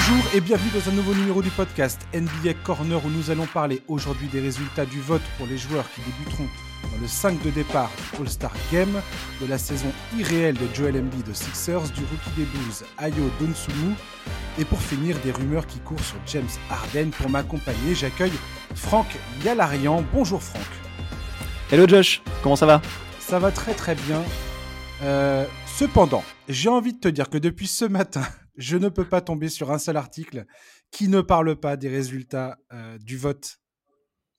Bonjour et bienvenue dans un nouveau numéro du podcast NBA Corner où nous allons parler aujourd'hui des résultats du vote pour les joueurs qui débuteront dans le 5 de départ All-Star Game, de la saison irréelle de Joel Embiid de Sixers, du rookie des Bulls Ayo Donsumu et pour finir des rumeurs qui courent sur James Harden. Pour m'accompagner, j'accueille Franck Yalarian. Bonjour Franck. Hello Josh, comment ça va? Ça va très très bien. Euh, cependant, j'ai envie de te dire que depuis ce matin, je ne peux pas tomber sur un seul article qui ne parle pas des résultats euh, du vote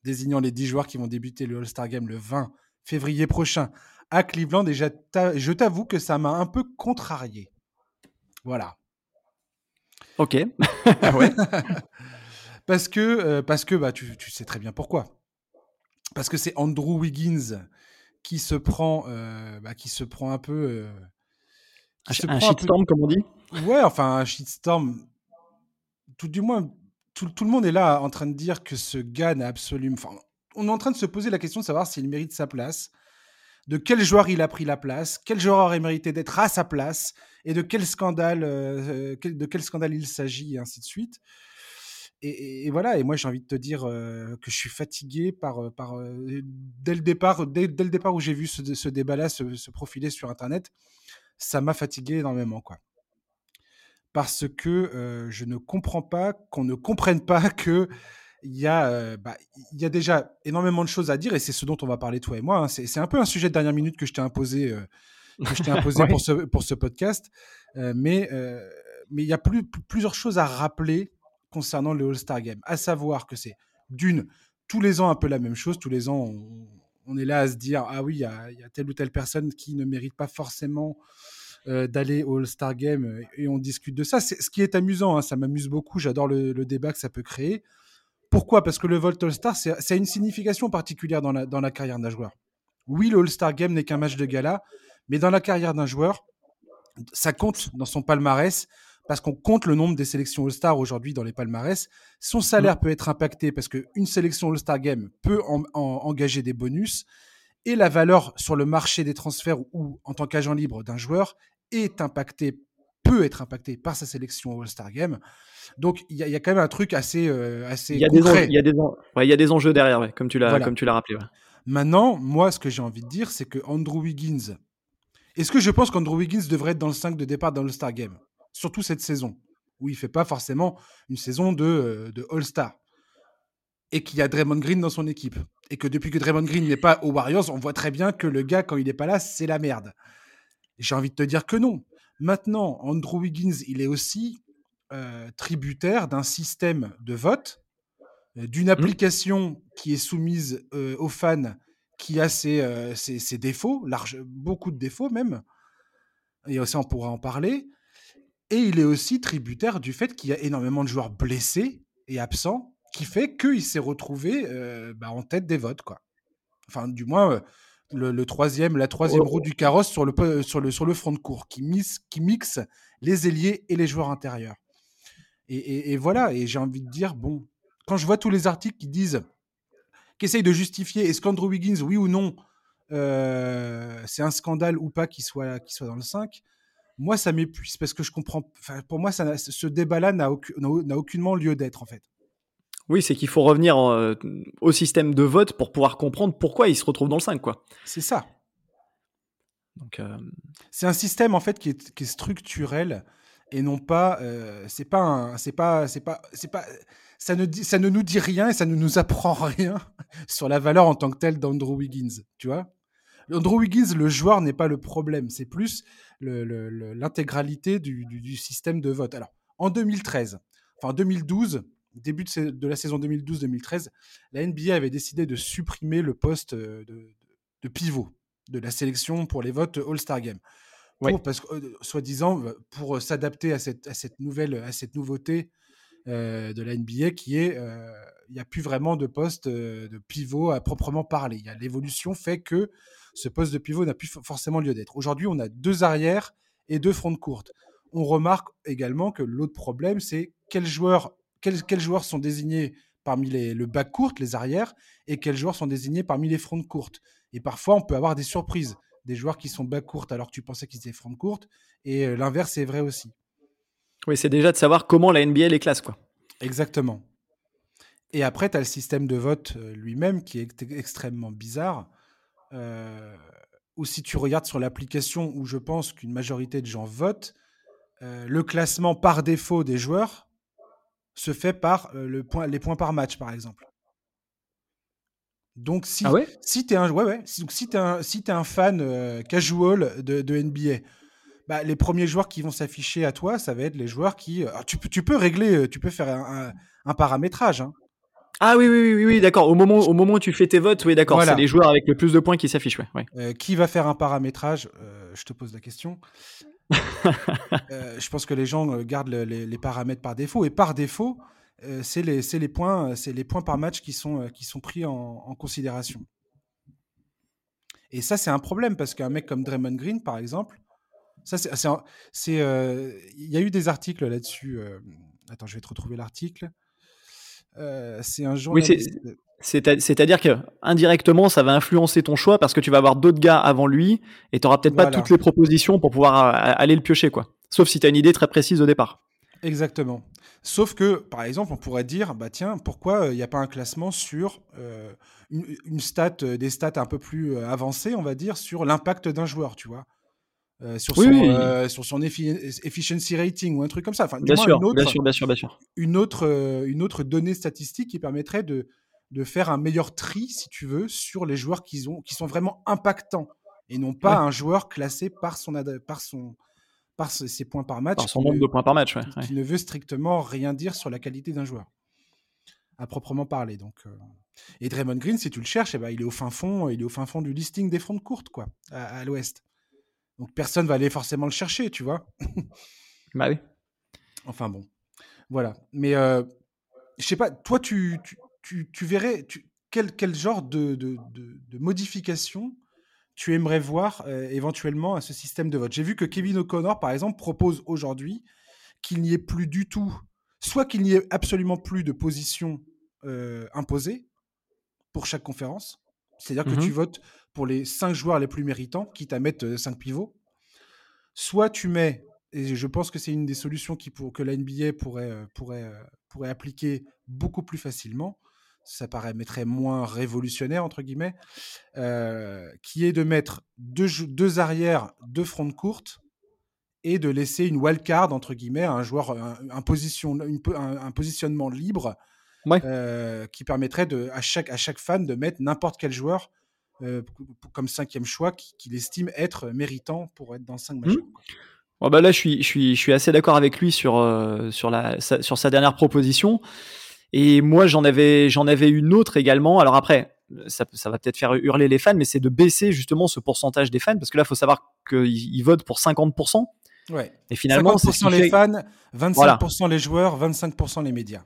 désignant les 10 joueurs qui vont débuter le All-Star Game le 20 février prochain à Cleveland. Et je t'avoue que ça m'a un peu contrarié. Voilà. Ok. Ah ouais parce que, euh, parce que bah, tu, tu, sais très bien pourquoi. Parce que c'est Andrew Wiggins qui se prend, euh, bah, qui se prend un peu. un, un shitstorm, comme on dit Ouais, enfin, shitstorm. Tout du moins, tout, le monde est là en train de dire que ce gars n'a absolument. Enfin, on est en train de se poser la question de savoir s'il mérite sa place, de quel joueur il a pris la place, quel joueur aurait mérité d'être à sa place, et de quel scandale, euh, de quel scandale il s'agit, et ainsi de suite. Et, voilà, et moi j'ai envie de te dire euh, que je suis fatigué par, euh, par dès le départ, dès, le départ où j'ai vu ce, ce débat-là se, se, profiler sur Internet, ça m'a fatigué énormément, quoi parce que euh, je ne comprends pas qu'on ne comprenne pas que il y, a, euh, bah, il y a déjà énormément de choses à dire et c'est ce dont on va parler toi et moi. Hein. C'est un peu un sujet de dernière minute que je t'ai imposé, euh, que je t'ai imposé pour, ce, pour ce podcast. mais mais il y a plus, plusieurs choses à rappeler concernant le All-Star Game, à savoir que c'est d'une, tous les ans un peu la même chose. Tous les ans, on, on est là à se dire ah oui, il y, y a telle ou telle personne qui ne mérite pas forcément euh, d'aller au All-Star Game euh, et on discute de ça. Ce qui est amusant, hein, ça m'amuse beaucoup, j'adore le, le, débat que ça peut créer. Pourquoi? Parce que le Volt All-Star, c'est une signification particulière dans la, dans la carrière d'un joueur. Oui, le All-Star Game n'est qu'un match de gala, mais dans la carrière d'un joueur, ça compte dans son palmarès parce qu'on compte le nombre des sélections All-Star aujourd'hui dans les palmarès. Son salaire mmh. peut être impacté parce qu'une sélection All-Star Game peut en, en, engager des bonus et la valeur sur le marché des transferts ou en tant qu'agent libre d'un joueur est impactée, peut être impactée par sa sélection au All-Star Game. Donc il y, y, a quand même un truc assez, euh, assez il y a concret. Il y, a des ouais, y a des enjeux derrière, ouais, comme tu l'as voilà. rappelé. Ouais. Maintenant, moi, ce que j'ai envie de dire, c'est que Andrew Wiggins. Est-ce que je pense qu'Andrew Wiggins devrait être dans le 5 de départ dans l'All-Star Game? Surtout cette saison, où il fait pas forcément une saison de, euh, de All-Star. Et qu'il y a Draymond Green dans son équipe. Et que depuis que Draymond Green n'est pas aux Warriors, on voit très bien que le gars, quand il n'est pas là, c'est la merde. J'ai envie de te dire que non. Maintenant, Andrew Wiggins, il est aussi euh, tributaire d'un système de vote, euh, d'une mmh. application mmh. qui est soumise euh, aux fans, qui a ses, euh, ses, ses, défauts, large, beaucoup de défauts même. Et aussi, on pourra en parler. Et il est aussi tributaire du fait qu'il y a énormément de joueurs blessés et absents, qui fait qu'il s'est retrouvé euh, bah, en tête des votes, quoi. Enfin, du moins, le, le, troisième, la troisième oh. roue du carrosse sur le, sur le, sur le front de cours, qui, mixe, qui mixe les ailiers et les joueurs intérieurs. Et, et, et voilà, et j'ai envie de dire, bon, quand je vois tous les articles qui disent, qui essayent de justifier, est-ce qu'Andrew Wiggins, oui ou non, euh, c'est un scandale ou pas qu'il soit, soit dans le 5, moi, ça m'épuise parce que je comprends. Pour moi, ça, ce débat-là n'a aucun, aucunement lieu d'être, en fait. Oui, c'est qu'il faut revenir en, au système de vote pour pouvoir comprendre pourquoi il se retrouve dans le 5, quoi. C'est ça. Donc, euh... c'est un système en fait qui est, qui est, structurel et non pas. Euh, c'est pas c'est pas, c'est pas, c'est pas. Ça ne, dit, ça ne nous dit rien et ça ne nous apprend rien sur la valeur en tant que telle d'Andrew Wiggins, tu vois. Andrew Wiggins, le joueur n'est pas le problème, c'est plus l'intégralité du, du, du, système de vote. Alors, en 2013, enfin en 2012, début de, de la saison 2012-2013, la NBA avait décidé de supprimer le poste de, de, de, pivot de la sélection pour les votes All-Star Game. Pour, ouais. Parce que, euh, soi-disant, pour s'adapter à cette, à cette nouvelle, à cette nouveauté euh, de la NBA qui est, euh, il n'y a plus vraiment de poste de pivot à proprement parler. L'évolution fait que ce poste de pivot n'a plus forcément lieu d'être. Aujourd'hui, on a deux arrières et deux fronts courtes. On remarque également que l'autre problème, c'est quel joueur quels, quels, joueurs sont désignés parmi les, le bas court, les arrières, et quels joueurs sont désignés parmi les fronts courtes. Et parfois, on peut avoir des surprises. Des joueurs qui sont bas courtes alors que tu pensais qu'ils étaient front courtes, et euh, l'inverse est vrai aussi. Oui, c'est déjà de savoir comment la NBA les classe, quoi. Exactement. Et après, tu as le système de vote euh, lui-même qui est extrêmement bizarre. Euh, ou si tu regardes sur l'application où je pense qu'une majorité de gens votent, euh, le classement par défaut des joueurs se fait par le point, les points par match, par exemple. Donc si, ah ouais? si tu es un ouais, ouais, si, donc, si es un, si es un fan casual de, de NBA, bah, les premiers joueurs qui vont s'afficher à toi, ça va être les joueurs qui. tu, peux, tu peux régler, tu peux faire un, un paramétrage. Hein. Ah oui, oui, oui, oui d'accord. Au moment, au moment où tu fais tes votes, oui, d'accord. C'est les joueurs avec le plus de points qui s'affichent. Ouais, euh, qui va faire un paramétrage euh, Je te pose la question. Euh, je pense que les gens gardent les, paramètres par défaut. Et par défaut, c'est les, les, points, les points par match qui sont, qui sont pris en, considération. Et ça, c'est un problème parce qu'un mec comme Draymond Green, par exemple, ça, c'est, il y a eu des articles là-dessus. attends, je vais te retrouver l'article. Euh, c'est un journaliste. C'est-à-dire que indirectement, ça va influencer ton choix parce que tu vas avoir d'autres gars avant lui et tu n'auras peut-être pas toutes les propositions pour pouvoir euh, aller le piocher, quoi. Sauf si tu as une idée très précise au départ. Exactement. Sauf que, par exemple, on pourrait dire, bah tiens, pourquoi il euh, n'y a pas un classement sur une, stat, des stats un peu plus avancées, on va dire, sur l'impact d'un joueur, tu vois? Euh, sur, son, euh, sur son efficiency rating ou un truc comme ça. Enfin, bien, sûr, une autre, bien sûr, bien sûr, bien sûr. Une autre, euh, une autre donnée statistique qui permettrait de, de faire un meilleur tri, si tu veux, sur les joueurs qui, ont, qui sont vraiment impactants et non pas un joueur classé par son, par son, par ses points par match. Par son nombre de points par match, ouais, qui, ne veut strictement rien dire sur la qualité d'un joueur, à proprement parler. Donc, Et Draymond Green, si tu le cherches, eh ben, il est au fin fond, il est au fin fond du listing des fonds de courte, quoi, à l'Ouest. Donc personne va aller forcément le chercher, tu vois. bah oui. Enfin bon. Voilà. Mais euh, je sais pas, toi, tu, tu, tu, verrais quel, quel, genre de, de, de, modification tu aimerais voir euh, éventuellement à ce système de vote? J'ai vu que Kevin O'Connor, par exemple, propose aujourd'hui qu'il n'y ait plus du tout, soit qu'il n'y ait absolument plus de position euh, imposée pour chaque conférence, c'est-à-dire que tu mmh votes pour les cinq joueurs les plus méritants, quitte à mettre 5 pivots. Soit tu mets, et je pense que c'est une des solutions qui pour, que la NBA pourrait, pourrait, pourrait appliquer beaucoup plus facilement, ça paraîtrait moins révolutionnaire, entre guillemets, qui est de mettre deux, deux arrières, deux fronts courtes, et de laisser une wildcard, entre guillemets, à un joueur, un, position, un, positionnement libre, qui permettrait de, à, chaque, à chaque fan de mettre n'importe quel joueur euh, comme cinquième choix qu'il estime être méritant pour être dans 5 matchs. Mmh. bah là, je suis, je suis, je suis assez d'accord avec lui sur, euh, sur, la, sa, sur sa dernière proposition. Et moi, j'en avais, j'en avais une autre également. Alors après, ça, ça va peut-être faire hurler les fans, mais c'est de baisser justement ce pourcentage des fans, parce que là, il faut savoir qu'ils votent pour 50%. Ouais. Et finalement, 50% les fans, 25% les joueurs, 25% les médias.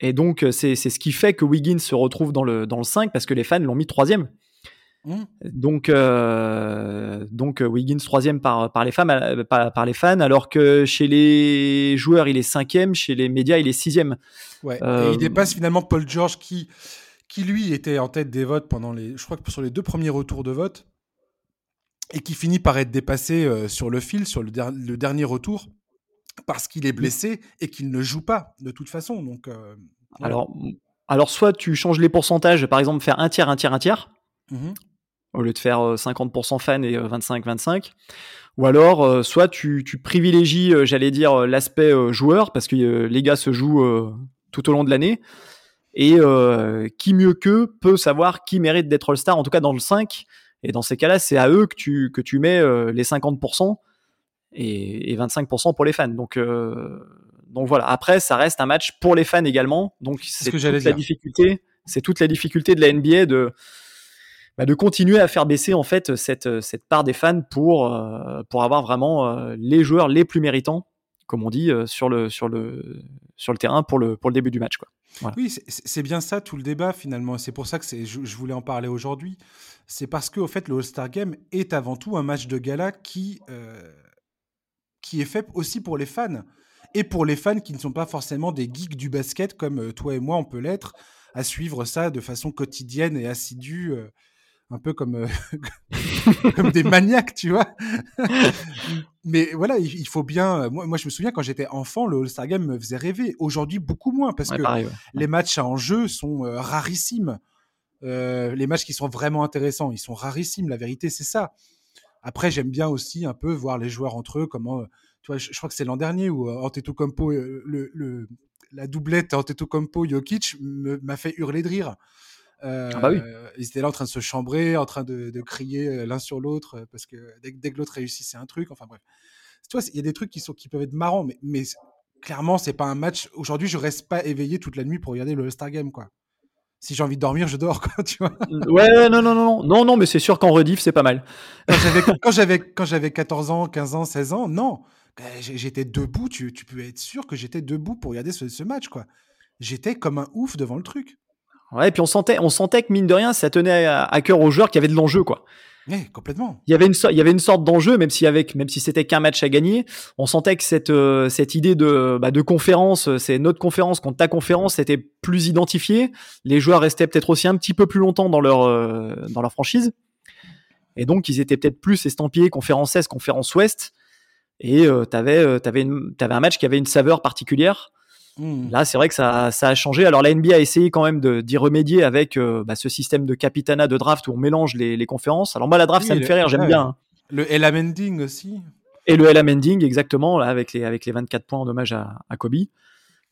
Et donc, c'est ce qui fait que Wiggins se retrouve dans le, dans le 5, parce que les fans l'ont mis troisième. Mmh. Donc, euh, donc euh, Wiggins troisième par, par, les femmes, euh, par, les fans, alors que chez les joueurs il est cinquième, chez les médias il est sixième. Ouais. Et il dépasse finalement Paul George qui, qui lui était en tête des votes pendant les, je crois que sur les deux premiers retours de vote, et qui finit par être dépassé sur le fil, sur le, le dernier retour, parce qu'il est blessé et qu'il ne joue pas de toute façon. Donc, alors, alors soit tu changes les pourcentages, par exemple faire un tiers, un tiers, un tiers. Mmh au lieu de faire 50% euh, fans et 25-25. Euh, Ou alors, euh, soit tu, privilégies, j'allais dire, l'aspect joueur, parce que les gars se jouent tout au long de l'année. Et qui mieux qu'eux peut savoir qui mérite d'être All-Star, en tout cas dans le 5. Et dans ces cas-là, c'est à eux que tu, que tu mets les 50% et, 25% pour les fans. Donc, donc voilà. Après, ça reste un match pour les fans également. Donc c'est toute la difficulté. C'est toute la difficulté de la NBA de bah, de continuer à faire baisser en fait cette, cette part des fans pour, euh, pour avoir vraiment euh, les joueurs les plus méritants, comme on dit, euh, sur, le, sur, le, sur le terrain pour le, pour le début du match. Quoi. Oui, c'est bien ça tout le débat finalement. C'est pour ça que je, voulais en parler aujourd'hui. C'est parce que au fait, le All-Star Game est avant tout un match de gala qui, qui est fait aussi pour les fans. Et pour les fans qui ne sont pas forcément des geeks du basket comme toi et moi, on peut l'être, à suivre ça de façon quotidienne et assidue un peu comme, euh, comme des maniaques, tu vois. Mais voilà, il, faut bien. Moi, moi, je me souviens quand j'étais enfant, le All-Star Game me faisait rêver. Aujourd'hui, beaucoup moins parce que les matchs en jeu sont euh, rarissimes. Euh, les matchs qui sont vraiment intéressants, ils sont rarissimes. La vérité, c'est ça. Après, j'aime bien aussi un peu voir les joueurs entre eux, comment. Tu vois, je, crois que c'est l'an dernier où Antetokounmpo, le, le, la doublette Antetokounmpo-Jokic m'a fait hurler de rire. Ah bah oui. Euh, ils étaient là en train de se chambrer, en train de, crier euh, l'un sur l'autre euh, parce que dès, que l'autre réussit, c'est un truc. Enfin bref, tu vois, il y a des trucs qui sont qui peuvent être marrants, mais, mais clairement, c'est pas un match. Aujourd'hui, je reste pas éveillé toute la nuit pour regarder le All-Star Game, quoi. Si j'ai envie de dormir, je dors, quoi, tu vois. Ouais, non, non, non, non, non, mais c'est sûr qu'en rediff, c'est pas mal. Quand j'avais, quand j'avais 14 ans, 15 ans, 16 ans, non. J'étais debout, tu, tu peux être sûr que j'étais debout pour regarder ce, ce match, quoi. J'étais comme un ouf devant le truc. Ouais, et puis on sentait, on sentait que mine de rien, ça tenait à, cœur aux joueurs qui avaient de l'enjeu, quoi. Oui, complètement. Il y avait une, il y avait une sorte d'enjeu, même si avec, même si c'était qu'un match à gagner, on sentait que cette, euh, cette idée de, bah, de conférence, euh, c'est notre conférence contre ta conférence, c'était plus identifié. Les joueurs restaient peut-être aussi un petit peu plus longtemps dans leur, euh, dans leur franchise. Et donc, ils étaient peut-être plus estampillés conférence Est, conférence Ouest. Et euh, t'avais, avais, avais un match qui avait une saveur particulière. Mmh. Là, c'est vrai que ça, ça, a changé. Alors, la NBA a essayé quand même d'y remédier avec euh, bah, ce système de capitana de draft où on mélange les, les conférences. Alors, moi, la draft, ça me fait rire, j'aime bien. Hein. Le Elamending aussi. Et le Elamending, exactement, là, avec, les, avec les 24 points en hommage à, à Kobe.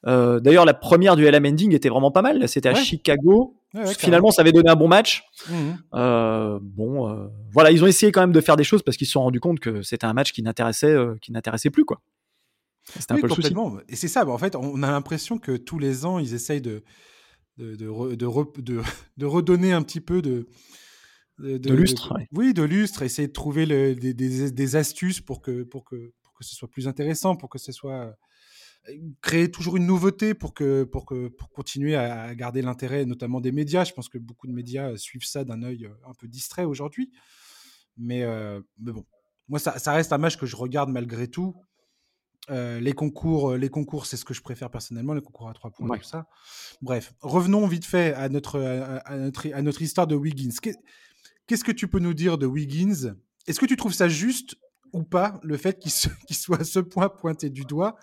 Euh, D'ailleurs, la première du Elamending était vraiment pas mal. C'était à Chicago. Finalement, ça avait donné un bon match. Mmh. Euh, bon, voilà, ils ont essayé quand même de faire des choses parce qu'ils se sont rendus compte que c'était un match qui n'intéressait, qui n'intéressait plus, quoi. C'était un peu complètement. Et c'est ça, bah, en fait, on a l'impression que tous les ans, ils essayent de, de, de, de, de redonner un petit peu de. De, lustre. Oui, de lustre, essayer de trouver le, des, des, des, astuces pour que, pour, que, pour que ce soit plus intéressant, pour que ce soit. Euh, créer toujours une nouveauté pour, que, pour, que, pour continuer à garder l'intérêt, notamment des médias. Je pense que beaucoup de médias suivent ça d'un œil euh, un peu distrait aujourd'hui. Mais, euh, mais bon, moi, ça, ça, reste un match que je regarde malgré tout. Euh, les concours, euh, les concours, c'est ce que je préfère personnellement, les concours à trois points, tout ça. Bref, revenons vite fait à notre, à, notre, à notre histoire de Wiggins. Qu'est-ce que tu peux nous dire de Wiggins? Est-ce que tu trouves ça juste ou pas le fait qu'il soit à ce point pointé du doigt?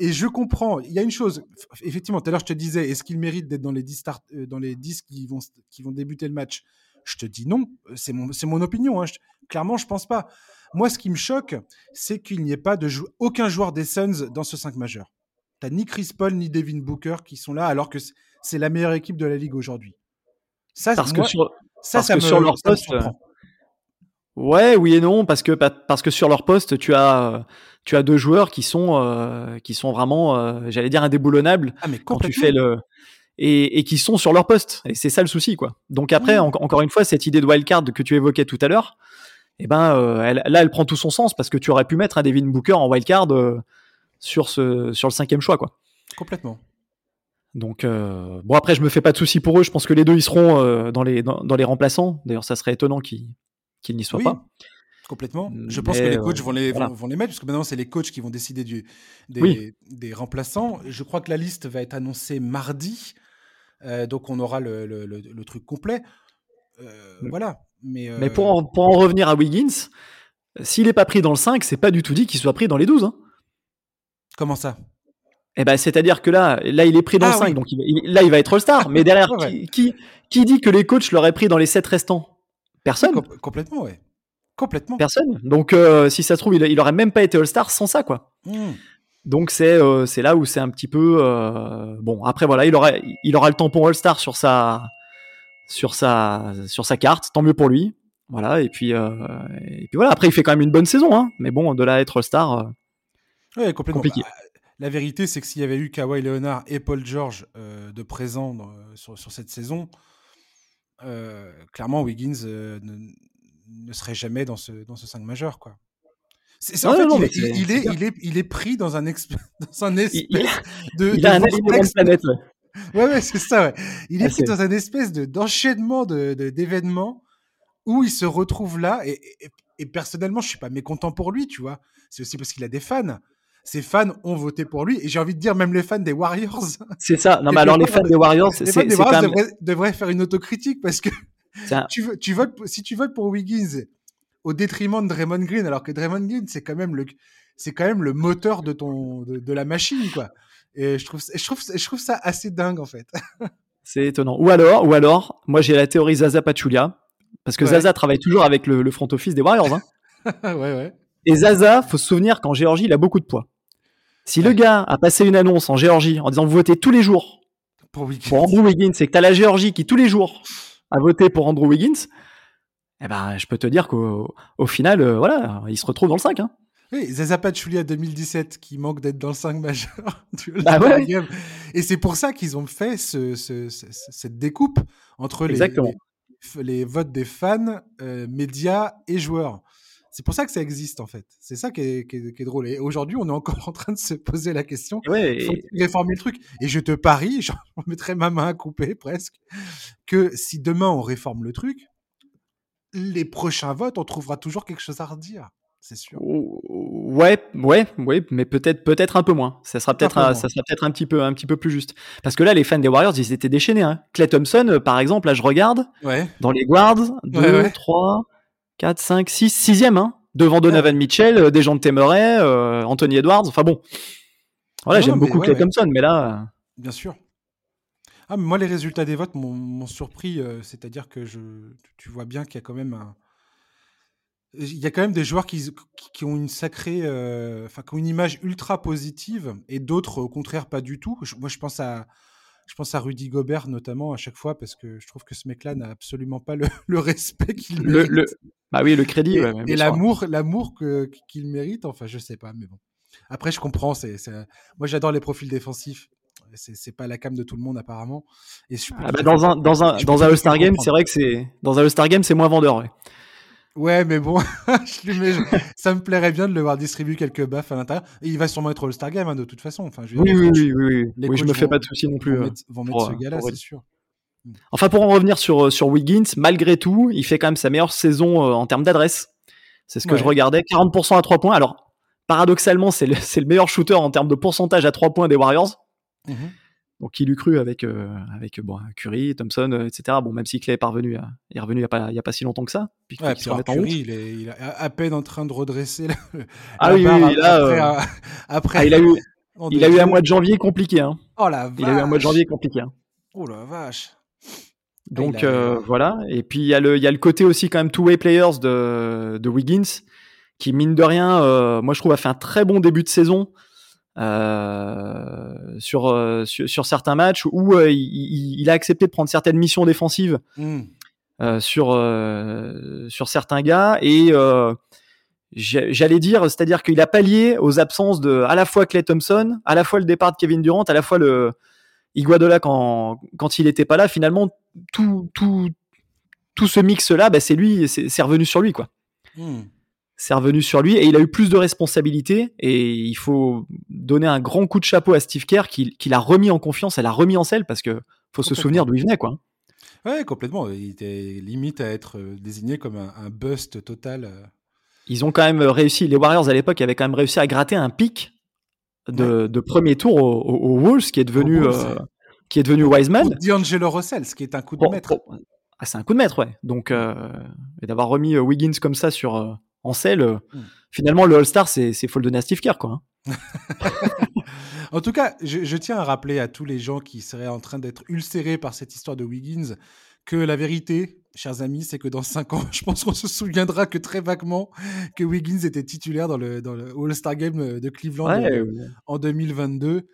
Et je comprends, il y a une chose, effectivement, tout à l'heure je te disais, est-ce qu'il mérite d'être dans les 10 start, euh, dans les 10 qui vont, qui vont débuter le match? Je te dis non, c'est mon, mon opinion. Hein. clairement, je pense pas. Moi, ce qui me choque, c'est qu'il n'y ait pas de aucun joueur des Suns dans ce 5 majeur. T'as ni Chris Paul ni Devin Booker qui sont là, alors que c'est la meilleure équipe de la ligue aujourd'hui. Ça, parce que sur, ça, ça, sur leur poste. Euh, ouais, oui et non, parce que parce que sur leur poste, tu as tu as deux joueurs qui sont euh, qui sont vraiment, euh, j'allais dire indéboulonnables ah, mais quand tu fais le et, et, qui sont sur leur poste. Et c'est ça le souci, quoi. Donc après, encore une fois, cette idée de wildcard que tu évoquais tout à l'heure, eh ben euh, là elle prend tout son sens parce que tu aurais pu mettre un Devin Booker en wildcard euh, sur ce sur le cinquième choix quoi. Complètement. Donc euh, bon après je me fais pas de soucis pour eux, je pense que les deux ils seront dans les dans, les remplaçants. D'ailleurs ça serait étonnant qu'ils n'y soient pas. Complètement. Je pense que les coachs vont les, vont, les mettre, parce que maintenant, c'est les coachs qui vont décider du, des, des, remplaçants. Je crois que la liste va être annoncée mardi. donc, on aura le, le, le, truc complet. Mm. Voilà. Mais, Mais pour, en, pour, en, revenir à Wiggins, s'il n'est pas pris dans le 5, c'est pas du tout dit qu'il soit pris dans les 12. Hein. Comment ça? Eh ben, c'est-à-dire que là, là, il est pris dans le 5, ah donc là, il va être All-Star. mais derrière, qui, qui, dit que les coachs l'auraient pris dans les 7 restants? Personne. complètement, ouais. Complètement. Personne. Donc, euh, si ça se trouve, il, il aurait même pas été All-Star sans ça, quoi. Hmm. Donc, c'est euh, c'est là où c'est un petit peu. Euh, bon, après, voilà, il aura, il aura le tampon All-Star sur sa, sur sa, sur sa carte, tant mieux pour lui. Voilà, et puis, euh, et puis voilà, après il fait quand même une bonne saison, hein, mais bon, de là à être star, euh, complètement. compliqué. Bah, la vérité, c'est que s'il y avait eu Kawhi Leonard et Paul George euh, de présent sur, sur, cette saison, clairement Wiggins ne, serait jamais dans ce, dans ce 5 majeur. Quoi. C'est, en fait, il, est, il, est, il, est, pris dans un, dans un espèce de. De planète. Ouais, ouais, c'est ça, ouais. Il est ah, pris dans un espèce de, d'enchaînement de, d'événements où il se retrouve là. Et, et, personnellement, je suis pas mécontent pour lui, tu vois. C'est aussi parce qu'il a des fans. Ses fans ont voté pour lui. Et j'ai envie de dire, même les fans des Warriors. C'est ça. Non, mais alors les fans des Warriors, les fans des Warriors devraient, devraient, faire une autocritique parce que tu, tu votes, si tu votes pour Wiggins au détriment de Draymond Green, alors que Draymond Green, c'est quand même le, c'est quand même le moteur de ton, de, la machine, quoi. Et je trouve, je trouve, je trouve ça assez dingue, en fait. c'est étonnant. Ou alors, ou alors, moi j'ai la théorie Zaza Pachulia, parce que Zaza travaille toujours avec le, front office des Warriors. Hein. ouais, ouais. Et Zaza, faut se souvenir qu'en Géorgie, il a beaucoup de poids. Si le gars a passé une annonce en Géorgie en disant vous votez tous les jours pour, Andrew Wiggins, c'est que tu as la Géorgie qui tous les jours a voté pour Andrew Wiggins, eh ben, je peux te dire qu'au au final, euh, voilà, il se retrouve dans le 5. Hein. Oui, Zaza Pachulia 2017 qui manque d'être dans le 5 majeur. bah ouais. Et c'est pour ça qu'ils ont fait ce, ce, cette découpe entre les, les, votes des fans, euh, médias et joueurs. C'est pour ça que ça existe en fait. C'est ça qui est, qui, est, drôle. Et aujourd'hui, on est encore en train de se poser la question. Ouais, réformer le truc. Et je te parie, j'en mettrais ma main à couper presque, que si demain on réforme le truc, les prochains votes, on trouvera toujours quelque chose à redire. C'est sûr. Ouais, ouais, ouais, mais peut-être, peut-être un peu moins. Ça sera peut-être, un, ça sera peut-être un petit peu, un petit peu plus juste. Parce que là, les fans des Warriors, ils étaient déchaînés. Hein. Clay Thompson, euh, par exemple, là, je regarde. Ouais. Dans les guards, 2, 3, 4, 5, 6, 6 hein, devant Donovan Mitchell, euh, des gens de Temeray, euh, Anthony Edwards. Enfin bon. Voilà, j'aime beaucoup Clay Thompson, mais là. Bien sûr. Ah, moi, les résultats des votes m'ont surpris. Euh, c'est-à-dire que je, tu vois bien qu'il y a quand même un. Il y a quand même des joueurs qui, qui ont une sacrée, euh, enfin, qui ont une image ultra positive et d'autres, au contraire, pas du tout. moi, je pense à, je pense à Rudy Gobert notamment à chaque fois parce que je trouve que ce mec-là n'a absolument pas le, le respect qu'il mérite. Le, bah oui, le crédit. Et, l'amour, l'amour qu'il mérite. Enfin, je sais pas, mais bon. Après, je comprends. C'est, moi, j'adore les profils défensifs c'est pas la cam de tout le monde apparemment. Et ah bah, dans un dans un dans un All Star Game, c'est vrai que c'est dans un All Star Game, c'est moins vendeur. Ouais. Ouais, mais bon, ça me plairait bien de le voir distribuer quelques baffes à l'intérieur. Il va sûrement être All-Star Game hein, de toute façon. Enfin, je oui, oui, oui, oui, oui, je me fais pas de soucis non plus. Vont hein. mettre, ce gars-là, c'est sûr. Hmm. Enfin, pour en revenir sur, euh, sur Wiggins, malgré tout, il fait quand même sa meilleure saison euh, en termes d'adresse. C'est ce que je regardais. 40% à 3 points. Alors, paradoxalement, c'est le, le, meilleur shooter en termes de pourcentage à 3 points des Warriors. Mmh Donc il eût cru avec euh, avec bon Curry, Thompson, euh, etc. Bon même si Clay est parvenu, est revenu il y a il a pas si longtemps que ça. Puis Curry, il est, il est à peine en train de redresser. ah oui, oui, là, après, euh, ah, il a eu il a eu un mois de janvier compliqué. Hein. Oh la vache. Il a eu un mois de janvier compliqué. Hein. Oh la vache. Donc voilà. Et puis il y a le il y a le côté aussi quand même two way players de de Wiggins qui mine de rien, moi je trouve a fait un très bon début de saison. Euh, sur, euh, sur, sur certains matchs où euh, il, il, a accepté de prendre certaines missions défensives mmh. sur sur certains gars et j'allais dire, c'est-à-dire qu'il a pallié aux absences de à la fois Clay Thompson, à la fois le départ de Kevin Durant, à la fois le Iguadola quand quand il était pas là. Finalement, tout tout tout ce mix là, bah, c'est lui, c'est revenu sur lui quoi. Mmh c'est revenu sur lui et il a eu plus de responsabilités et il faut donner un grand coup de chapeau à Steve Kerr qui, l'a remis en confiance, elle l'a remis en selle parce que faut se souvenir d'où il venait quoi. Ouais, complètement. Il était limite à être euh, désigné comme un, bust total. Euh. Ils ont quand même réussi, les Warriors à l'époque avaient quand même réussi à gratter un pic de, premier tour au, Wolves qui est devenu, euh, qui est devenu Wiseman. D'Angelo Russell, ce qui est un coup de maître. Ah, c'est un coup de maître, ouais. Donc, et d'avoir remis Wiggins comme ça sur, en selle. Euh, hmm. Finalement, le All-Star, c'est, faut le donner à Steve Kerr, quoi. En tout cas, je, tiens à rappeler à tous les gens qui seraient en train d'être ulcérés par cette histoire de Wiggins que la vérité, chers amis, c'est que dans 5 ans, je pense qu'on se souviendra que très vaguement que Wiggins était titulaire dans le, dans le All-Star Game de Cleveland euh, en 2022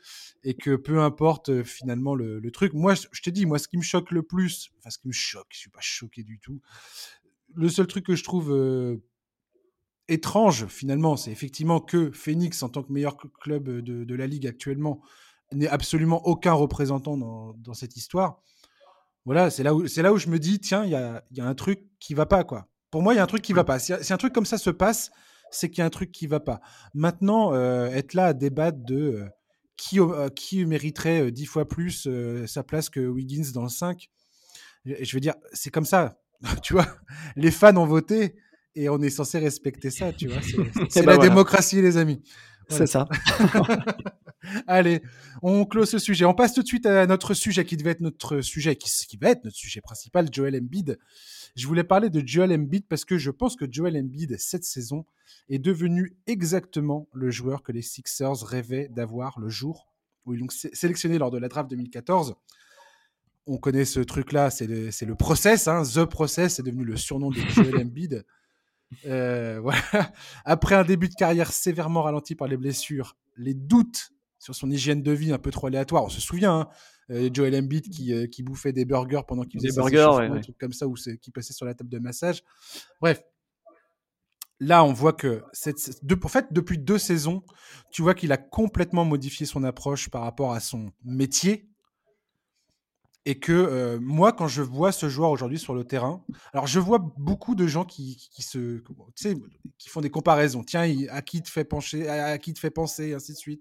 et que peu importe euh, finalement le, truc. Moi, je te dis, moi, ce qui me choque le plus, enfin, ce qui me choque, je suis pas choqué du tout. Le seul truc que je trouve étrange finalement, c'est effectivement que Phoenix, en tant que meilleur club de, la ligue actuellement, n'est absolument aucun représentant dans, cette histoire. Voilà, c'est là où c'est là où je me dis tiens, il y a, un truc qui va pas quoi. Pour moi, il y a un truc qui va pas. Si, un truc comme ça se passe, c'est qu'il y a un truc qui va pas. Maintenant, euh, être là à débattre de euh, qui, euh, qui mériterait dix fois plus sa place que Wiggins dans le 5, je veux dire, c'est comme ça. tu vois, les fans ont voté et on est censé respecter ça, tu vois. C'est eh la ben démocratie, les amis. C'est ça. Allez, on close ce sujet. On passe tout de suite à notre sujet qui devait être notre sujet, qui, qui va être notre sujet principal, Joel Embiid. Je voulais parler de Joel Embiid parce que je pense que Joel Embiid, cette saison, est devenu exactement le joueur que les Sixers rêvaient d'avoir le jour où ils l'ont sélectionné lors de la draft 2014. On connaît ce truc-là, c'est le, le, process, hein, The Process, c'est devenu le surnom de Joel Embiid. Euh, voilà. Après un début de carrière sévèrement ralenti par les blessures, les doutes sur son hygiène de vie un peu trop aléatoire. On se souvient, hein, euh, Joel Embiid qui, euh, qui, bouffait des burgers pendant qu'il faisait des burgers, ouais, un truc comme ça, ou qui passait sur la table de massage. Bref, là, on voit que cette, de, en fait, depuis deux saisons, tu vois qu'il a complètement modifié son approche par rapport à son métier. Et que euh, moi, quand je vois ce joueur aujourd'hui sur le terrain, alors je vois beaucoup de gens qui, qui se, qui font des comparaisons. Tiens, à qui te fait pencher, à, qui te fait penser, et ainsi de suite.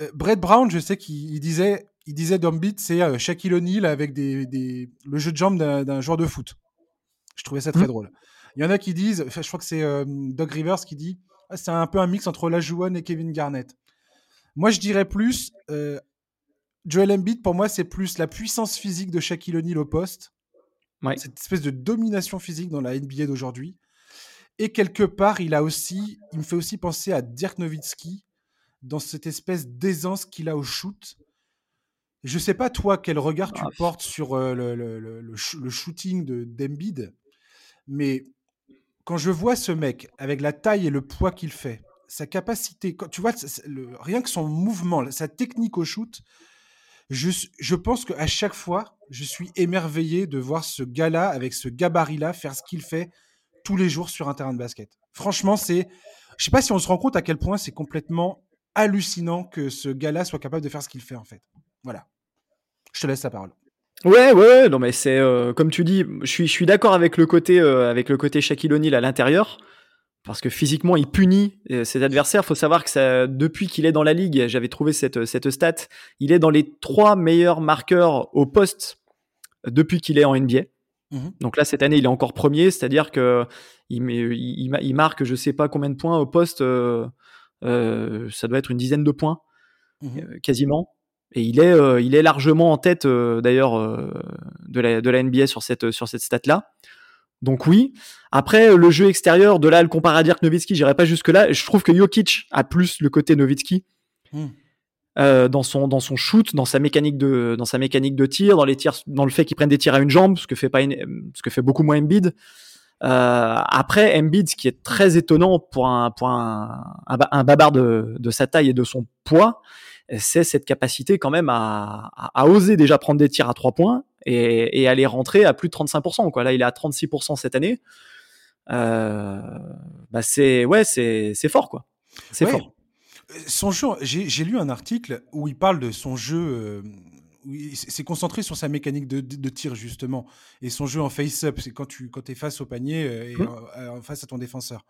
Euh, Brett Brown, je sais qu'il disait, il disait Dombit, c'est euh, Shaquille O'Neal avec des, des, le jeu de jambes d'un joueur de foot. Je trouvais ça très mmh. drôle. Il y en a qui disent, je crois que c'est euh, Doug Rivers qui dit, ah, c'est un peu un mix entre Lajuan et Kevin Garnett. Moi, je dirais plus, euh, Joel Embiid, pour moi, c'est plus la puissance physique de Shaquille O'Neal au poste. Cette espèce de domination physique dans la NBA d'aujourd'hui. Et quelque part, il a aussi, il me fait aussi penser à Dirk Nowitzki dans cette espèce d'aisance qu'il a au shoot. Je sais pas, toi, quel regard tu ah, portes sur euh, le, le, le, le, shooting d'Embiid, mais quand je vois ce mec avec la taille et le poids qu'il fait, sa capacité, quand, tu vois, rien que son mouvement, sa technique au shoot, je, je pense qu'à chaque fois, je suis émerveillé de voir ce gars-là, avec ce gabarit-là, faire ce qu'il fait tous les jours sur un terrain de basket. Franchement, c'est. Je sais pas si on se rend compte à quel point c'est complètement hallucinant que ce gars-là soit capable de faire ce qu'il fait, en fait. Voilà. Je te laisse la parole. Ouais, ouais, non mais c'est euh, comme tu dis, je suis, je suis d'accord avec le côté, euh, avec le côté Shaquille O'Neal à l'intérieur, parce que physiquement il punit euh, ses adversaires. Faut savoir que ça, depuis qu'il est dans la ligue, j'avais trouvé cette cette stat, il est dans les trois meilleurs marqueurs au poste depuis qu'il est en NBA. Mmh Donc là cette année il est encore premier, c'est-à-dire que il, il, il, marque je sais pas combien de points au poste, ça doit être une dizaine de points mmh quasiment. Et il est, euh, il est largement en tête euh, d'ailleurs euh, de, la, de la NBA sur cette, sur cette stat-là. Donc oui. Après, le jeu extérieur, de là, le comparer à Dirk Nowitzki, j'irai pas jusque-là. Je trouve que Jokic a plus le côté Nowitzki. Hmm. dans son dans son shoot, dans sa mécanique de dans sa mécanique de tir, dans les tirs, dans le fait qu'il prenne des tirs à une jambe, ce que fait pas ce que fait beaucoup moins Embiid. après Embiid, ce qui est très étonnant pour un pour un, un, un babard de, de sa taille et de son poids, c'est cette capacité quand même à, à, oser déjà prendre des tirs à trois points et, et aller rentrer à plus de 35%. Quoi. Là, il est à 36% cette année. Euh, bah c'est ouais, c'est fort quoi. C'est fort. Son jeu, j'ai lu un article où il parle de son jeu. Euh, s'est concentré sur sa mécanique de, de, tir justement et son jeu en face-up, c'est quand tu quand es face au panier euh, et mmh. face à ton défenseur.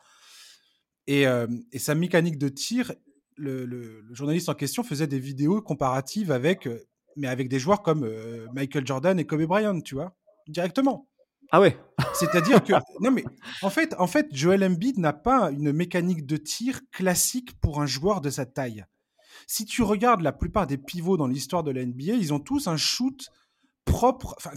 Et, euh, et, sa mécanique de tir, le, journaliste en question faisait des vidéos comparatives avec, euh, mais avec des joueurs comme euh, Michael Jordan et Kobe Bryant, tu vois, directement. Ah ouais. C'est-à-dire que non mais en fait, en fait, Joel Embiid n'a pas une mécanique de tir classique pour un joueur de sa taille. Si tu regardes la plupart des pivots dans l'histoire de la NBA, ils ont tous un shoot propre, enfin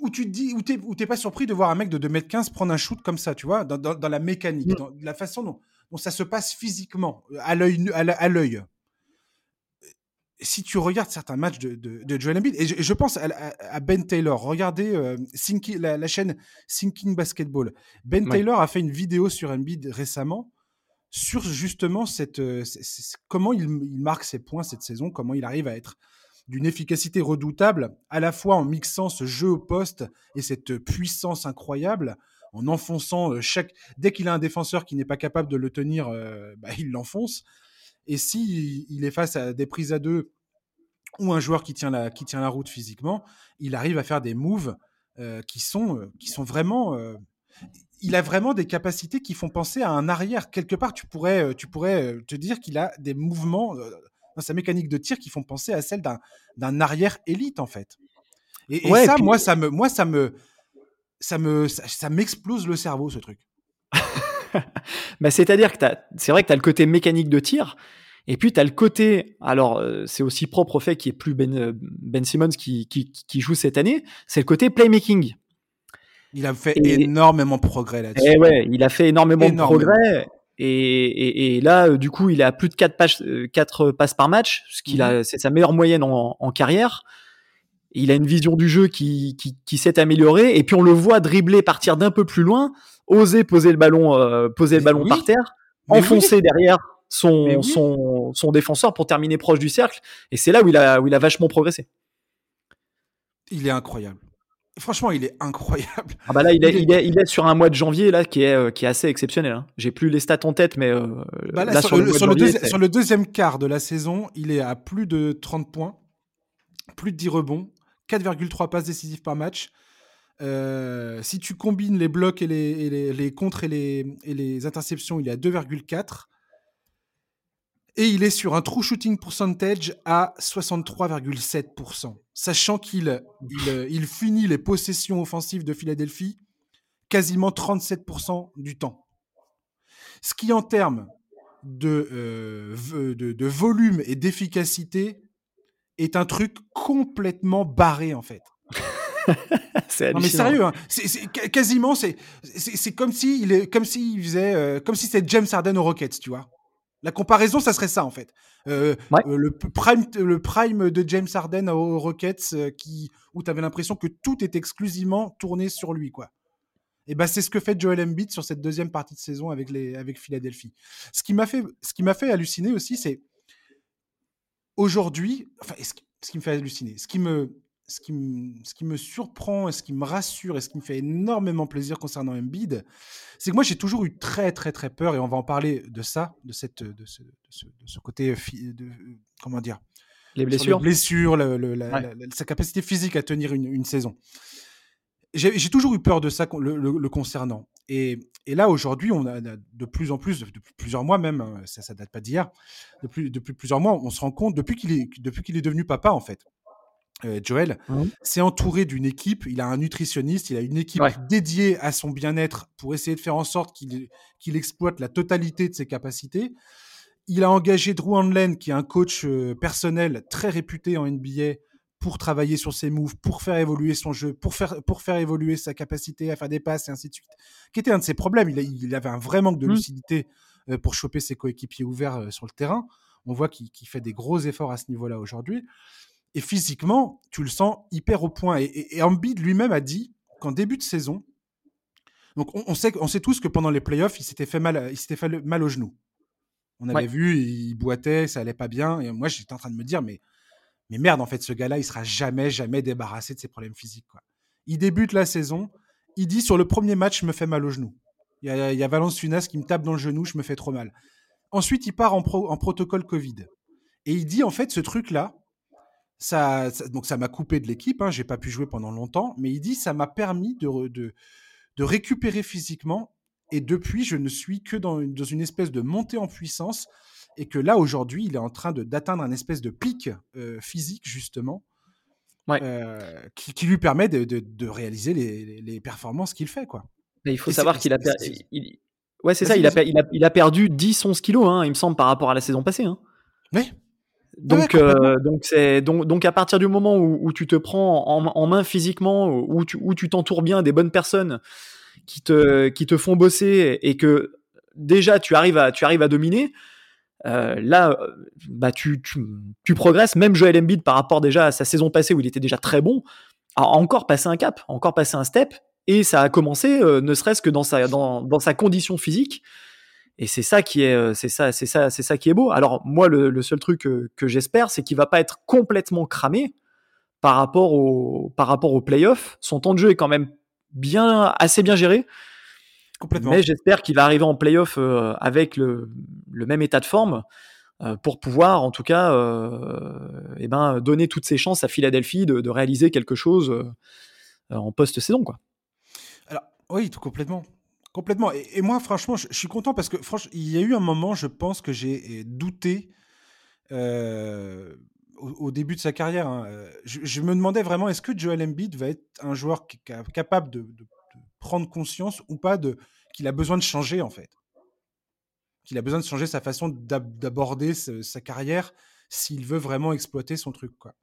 où tu te dis, où t'es, pas surpris de voir un mec de 2m15 prendre un shoot comme ça, tu vois, dans, dans, la mécanique, mm. dans la façon dont, Bon, ça se passe physiquement, à l'œil. À l'œil. Si tu regardes certains matchs de, de, Joel Embiid, et je, pense à, Ben Taylor, regardez euh, la, chaîne Thinking Basketball. Ben Taylor a fait une vidéo sur Embiid récemment sur justement cette, euh, comment il, il, marque ses points cette saison, comment il arrive à être d'une efficacité redoutable, à la fois en mixant ce jeu au poste et cette puissance incroyable, en enfonçant euh, chaque. Dès qu'il a un défenseur qui n'est pas capable de le tenir, bah, il l'enfonce. Et si il est face à des prises à deux ou un joueur qui tient la, qui tient la route physiquement, il arrive à faire des moves euh, qui, sont, qui sont vraiment. il a vraiment des capacités qui font penser à un arrière. Quelque part, tu pourrais, tu pourrais te dire qu'il a des mouvements dans sa mécanique de tir qui font penser à celle d'un arrière élite, en fait. Et, ça, moi, ça me, moi, ça me, ça me ça, m'explose le cerveau ce truc. bah, c'est-à-dire que c'est vrai que tu as le côté mécanique de tir Et puis, tu as le côté, alors c'est aussi propre au fait qu'il n'y ait plus Ben, ben Simmons qui, qui, qui, joue cette année, c'est le côté playmaking. Il a fait énormément de progrès là-dessus. Eh ouais, il a fait énormément, de progrès. Et, et, là, du coup, il a plus de 4 passes, 4 passes par match, ce qu'il a, mhm. c'est sa meilleure moyenne en, en, carrière. Il a une vision du jeu qui, qui, qui s'est améliorée. Et puis on le voit dribbler, partir d'un peu plus loin, oser poser le ballon, euh, poser le ballon par terre, enfoncer derrière son, son, son défenseur pour terminer proche du cercle. Et c'est là où il a, où il a vachement progressé. Il est incroyable. Franchement, il est incroyable. Ah bah là, il est, il est, il est, sur un mois de janvier là qui est, euh, qui est assez exceptionnel. Hein. J'ai plus les stats en tête, mais euh, bah là, sur, le, sur, le deuxième quart de la saison, il est à plus de 30 points, plus de 10 rebonds, 4,3 passes décisives par match. Euh, si tu combines les blocs et les, les, les contres et les, et interceptions, il est à 2,4. Et il est sur un true shooting percentage à 63,7%, sachant qu'il il, finit les possessions offensives de Philadelphie quasiment 37% du temps. Ce qui, en termes de, euh, de volume et d'efficacité, est un truc complètement barré, en fait. c'est non mais sérieux, hein. c'est, quasiment c'est c'est comme si il est comme s'il faisait euh, comme si c'était James Harden aux Rockets, tu vois. La comparaison, ça serait ça en fait. Euh, euh, le prime le prime de James Harden aux Rockets qui où tu avais l'impression que tout est exclusivement tourné sur lui quoi. Et ben c'est ce que fait Joel Embiid sur cette deuxième partie de saison avec les avec Philadelphie. Ce qui m'a fait ce qui m'a fait halluciner aussi c'est aujourd'hui enfin ce qui me fait halluciner, ce qui me ce qui, me, ce qui me surprend et ce qui me rassure et ce qui me fait énormément plaisir concernant Embiid, c'est que moi j'ai toujours eu très très très peur et on va en parler de ça, de cette de ce, de ce, côté de, comment dire les blessures, les blessures, sa capacité physique à tenir une, une saison. J'ai toujours eu peur de ça le, le, concernant. Et, et là aujourd'hui, on a de plus en plus, depuis plusieurs mois même, hein, ça, ça date pas d'hier, depuis, depuis plusieurs mois, on se rend compte depuis qu'il est depuis qu'il est devenu papa en fait euh, Joël, mmh. c'est entouré d'une équipe. Il a un nutritionniste, il a une équipe dédiée à son bien-être pour essayer de faire en sorte qu'il exploite la totalité de ses capacités. Il a engagé Drew Hanlen, qui est un coach euh, personnel très réputé en NBA, pour travailler sur ses moves, pour faire évoluer son jeu, pour faire, pour faire évoluer sa capacité à faire des passes et ainsi de suite. Qui était un de ses problèmes. Il, avait un vrai manque de mmh. lucidité euh, pour choper ses coéquipiers ouverts sur le terrain. On voit qu'il fait des gros efforts à ce niveau-là aujourd'hui. Et physiquement, tu le sens hyper au point. Et, et, Embiid lui-même a dit qu'en début de saison, donc on, sait, on sait tous que pendant les playoffs, il s'était fait mal, il s'était fait mal au genou. On avait vu, il boitait, ça allait pas bien. Et moi, j'étais en train de me dire, mais, mais merde, en fait, ce gars-là, il sera jamais, jamais débarrassé de ses problèmes physiques. Il débute la saison. Il dit sur le premier match, je me fais mal au genou. Il y a, Valence Funas qui me tape dans le genou, je me fais trop mal. Ensuite, il part en, protocole Covid. Et il dit, en fait, ce truc-là, ça, donc ça m'a coupé de l'équipe, hein, j'ai pas pu jouer pendant longtemps, mais il dit ça m'a permis de, récupérer physiquement et depuis je ne suis que dans une espèce de montée en puissance et que là aujourd'hui il est en train d'atteindre un espèce de pic euh, physique justement euh, qui, qui, lui permet de, de réaliser les, les, performances qu'il fait quoi. Mais il faut savoir qu'il a, il... ouais c'est ça, il a, il a, il a perdu 10-11 kilos, hein, il me semble par rapport à la saison passée. Hein. Oui. Donc, euh, donc donc, donc à partir du moment où, où tu te prends en, en, main physiquement, où tu où tu t'entoures bien des bonnes personnes qui te qui te font bosser et que déjà tu arrives à tu arrives à dominer, euh, là bah tu, tu, tu progresses. Même Joel Embiid par rapport déjà à sa saison passée où il était déjà très bon, a encore passé un cap, encore passé un step et ça a commencé euh, ne serait-ce que dans sa dans, dans sa condition physique et c'est ça qui est, euh, c'est ça, c'est ça, c'est ça qui est beau. Alors moi, le, seul truc que, que j'espère, c'est qu'il va pas être complètement cramé par rapport au, par rapport au playoff. Son temps de jeu est quand même bien, assez bien géré. Complètement. Mais j'espère qu'il va arriver en playoff euh, avec le, le, même état de forme euh, pour pouvoir, en tout cas, euh, eh ben, donner toutes ses chances à Philadelphie de, de réaliser quelque chose en post-saison, quoi. Alors oui, tout complètement. Complètement. Et, moi, franchement, je, suis content parce que, franchement, il y a eu un moment, je pense, que j'ai douté au, début de sa carrière. Hein. Je, me demandais vraiment, est-ce que Joel Embiid va être un joueur capable de, prendre conscience ou pas de qu'il a besoin de changer, en fait qu'il a besoin de changer sa façon d'aborder sa carrière s'il veut vraiment exploiter son truc. Quoi.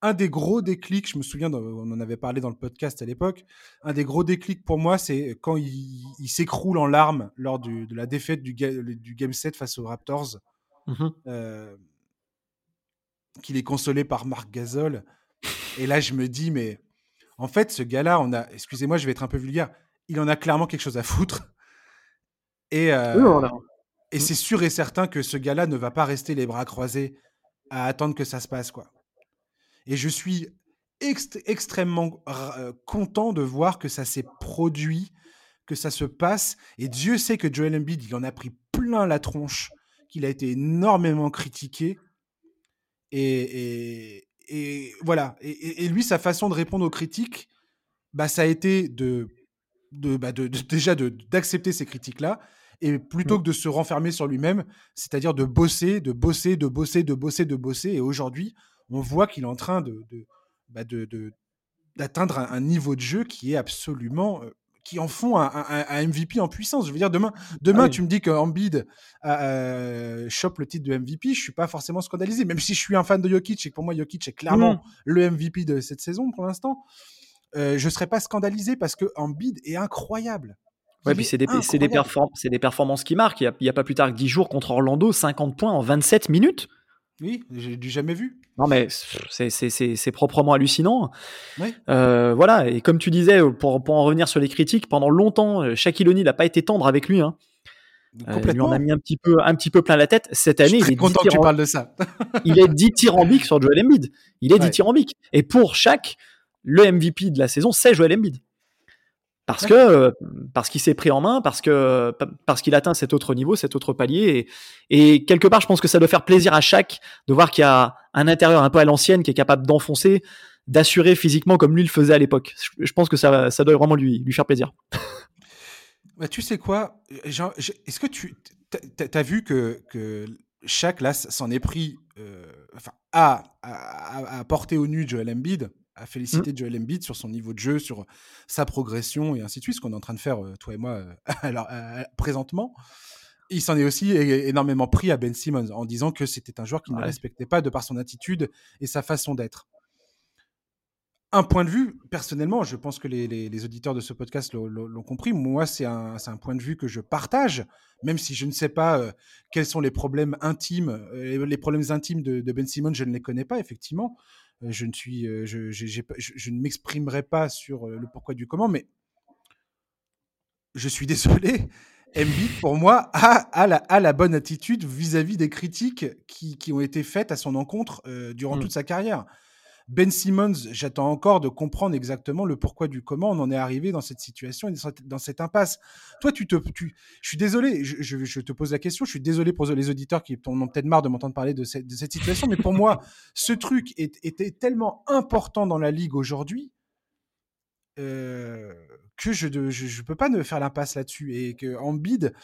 Un des gros déclics, je me souviens, on en avait parlé dans le podcast à l'époque, un des gros déclics pour moi, c'est quand il, s'écroule en larmes lors de la défaite du, du, Game 7 face aux Raptors. Mmh euh, qu'il est consolé par Marc Gasol. Et là, je me dis, mais en fait, ce gars-là, on a, excusez-moi, je vais être un peu vulgaire, il en a clairement quelque chose à foutre. Et, euh, et c'est sûr et certain que ce gars-là ne va pas rester les bras croisés à attendre que ça se passe, quoi. Et je suis extrêmement euh, content de voir que ça s'est produit, que ça se passe. Et Dieu sait que Joel Embiid, il en a pris plein la tronche, qu'il a été énormément critiqué. Et, et, voilà. Et, lui, sa façon de répondre aux critiques, bah, ça a été de, de, bah, de, de déjà d'accepter ces critiques-là et plutôt mmh. que de se renfermer sur lui-même, c'est-à-dire de bosser, de bosser, de bosser, de bosser, de bosser. Et aujourd'hui, on voit qu'il est en train de, de, bah, d'atteindre un, niveau de jeu qui est absolument euh, qui en font un, MVP en puissance. Je veux dire, demain, demain ah tu me dis que Embiid euh, chope le titre de MVP, je suis pas forcément scandalisé, même si je suis un fan de Jokic et que pour moi Jokic est clairement mmh. le MVP de cette saison pour l'instant. Euh, je serais pas scandalisé parce que Embiid est incroyable. Ouais, puis c'est des, des, des, performances qui marquent. Il n'y a, pas plus tard que 10 jours contre Orlando, 50 points en 27 minutes. Oui, j'ai du jamais vu. Non, mais c'est proprement hallucinant. Euh, voilà, et comme tu disais, pour, pour, en revenir sur les critiques, pendant longtemps, euh, Shaquille O'Neal n'a pas été tendre avec lui. Hein. Euh, lui en a mis un petit peu, un petit peu plein la tête. Cette année, il est content que tu parles de ça. il est dithyrambique sur Joel Embiid. Il est dithyrambique. Et pour Shaq, le MVP de la saison, c'est Joel Embiid parce que euh, parce qu'il s'est pris en main, parce que parce qu'il atteint cet autre niveau, cet autre palier, et, et, quelque part, je pense que ça doit faire plaisir à chaque de voir qu'il y a un intérieur un peu à l'ancienne qui est capable d'enfoncer, d'assurer physiquement comme lui le faisait à l'époque. Je pense que ça ça doit vraiment lui lui faire plaisir. Bah, tu sais quoi Est-ce que tu as vu que que chaque là s'en est pris, euh, enfin, à, à, à, porter au nu Joel Embiid? À mmh. féliciter Joel Embiid sur son niveau de jeu, sur sa progression et ainsi de suite, ce qu'on est en train de faire, toi et moi, alors, présentement. Il s'en est aussi énormément pris à Ben Simmons en disant que c'était un joueur qu'il ne respectait pas de par son attitude et sa façon d'être. Un point de vue, personnellement, je pense que les, auditeurs de ce podcast l'ont compris. Moi, c'est un, un, point de vue que je partage, même si je ne sais pas quels sont les problèmes intimes. les problèmes intimes de, de Ben Simmons, je ne les connais pas, effectivement. Euh, je ne suis, euh, je, je, ne m'exprimerai pas sur euh, le pourquoi du comment, mais je suis désolé. Embiid, pour moi, a, la, la, bonne attitude vis-à-vis des critiques qui, qui, ont été faites à son encontre durant mmh. toute sa carrière. Ben Simmons, j'attends encore de comprendre exactement le pourquoi du comment on en est arrivé dans cette situation et dans cette impasse. Toi, tu te, tu, je suis désolé, je, te pose la question, je suis désolé pour les auditeurs qui ont peut-être marre de m'entendre parler de cette, situation, mais pour moi, ce truc était tellement important dans la ligue aujourd'hui euh, que je ne peux pas ne faire l'impasse là-dessus et que en bid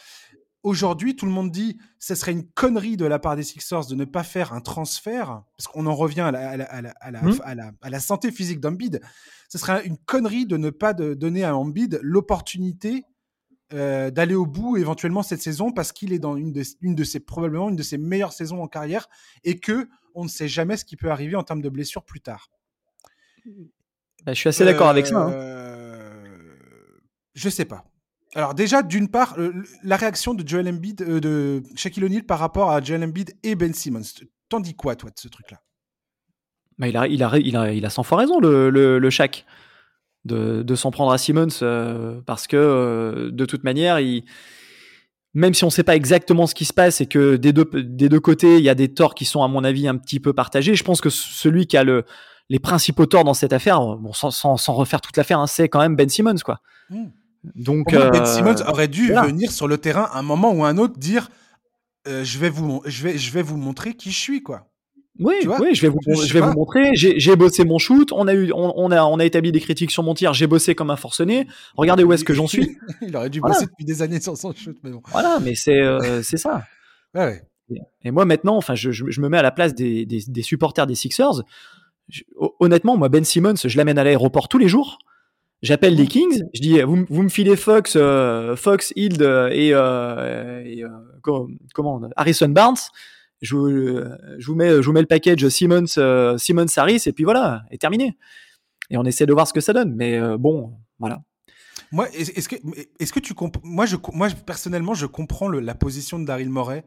Aujourd'hui, tout le monde dit ce serait une connerie de la part des Sixers de ne pas faire un transfert, parce qu'on en revient à la, santé physique d'Ambide. Ce serait une connerie de ne pas donner à Ambide l'opportunité euh, d'aller au bout éventuellement cette saison parce qu'il est dans une de, une de ses probablement une de ses meilleures saisons en carrière et que on ne sait jamais ce qui peut arriver en termes de blessures plus tard. Bah, je suis assez d'accord avec ça. Hein. Euh, je sais pas. Alors déjà, d'une part, la réaction de Joel Embiid, euh, de Shaquille O'Neal par rapport à Joel Embiid et Ben Simmons. T'en dis quoi, toi, de ce truc-là? Bah, il, a, il, a, il, a, il a 100 fois raison, le, le, Shaq, de, de s'en prendre à Simmons, euh, parce que euh, de toute manière, il, même si on ne sait pas exactement ce qui se passe et que des deux, des deux côtés, il y a des torts qui sont, à mon avis, un petit peu partagés, je pense que celui qui a le, les principaux torts dans cette affaire, bon, sans, sans, refaire toute l'affaire, hein, c'est quand même Ben Simmons, quoi. Mmh. Donc, Ben euh, Simmons aurait dû venir sur le terrain à un moment ou un autre dire euh, je vais vous je vais je vais vous montrer qui je suis quoi. Oui, oui, je vais vous, je, vais vous montrer. J'ai bossé mon shoot. On a eu, on, a, on a établi des critiques sur mon tir. J'ai bossé comme un forcené. Regardez où est-ce que j'en suis. Il aurait dû bosser depuis des années sur son shoot, mais bon. Voilà, mais c'est, euh, c'est ça. ouais, Et moi maintenant, enfin, je, je, me mets à la place des, des, des supporters des Sixers. honnêtement, moi Ben Simmons, je l'amène à l'aéroport tous les jours J'appelle les Kings, je dis vous, vous me filez Fox, Fox, Hild et, et comment Harrison Barnes. Je, je, vous mets, je vous mets le package Simmons, Simmons Harris et puis voilà, est terminé. Et on essaie de voir ce que ça donne. Mais bon, voilà. Moi, est-ce que, est-ce que tu moi, je, moi, personnellement, je comprends la position de Daryl Morey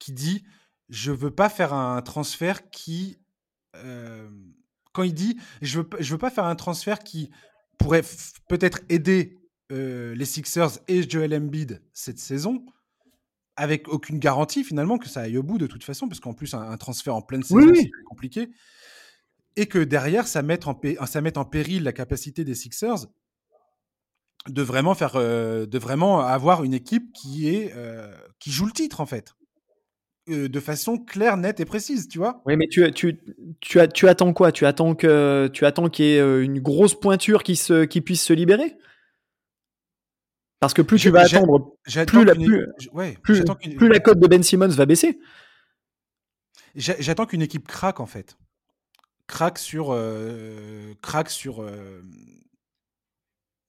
qui dit je veux pas faire un transfert qui, euh, quand il dit je veux, je veux pas faire un transfert qui pourrait peut-être aider euh, les Sixers et Joel Embiid cette saison, avec aucune garantie finalement que ça aille au bout de toute façon, parce qu'en plus un, transfert en pleine saison c'est compliqué, et que derrière ça mette en, ça mette en péril la capacité des Sixers de vraiment faire, euh, de vraiment avoir une équipe qui est, euh, qui joue le titre en fait, euh, de façon claire, nette et précise, tu vois. Oui, mais tu, tu, tu, as, tu attends quoi? Tu attends que, tu attends qu'il y ait une grosse pointure qui se, qui puisse se libérer? Parce que plus tu vas attendre, plus la, plus, plus, la cote de Ben Simmons va baisser. J'attends qu'une équipe craque en fait, craque sur, craque sur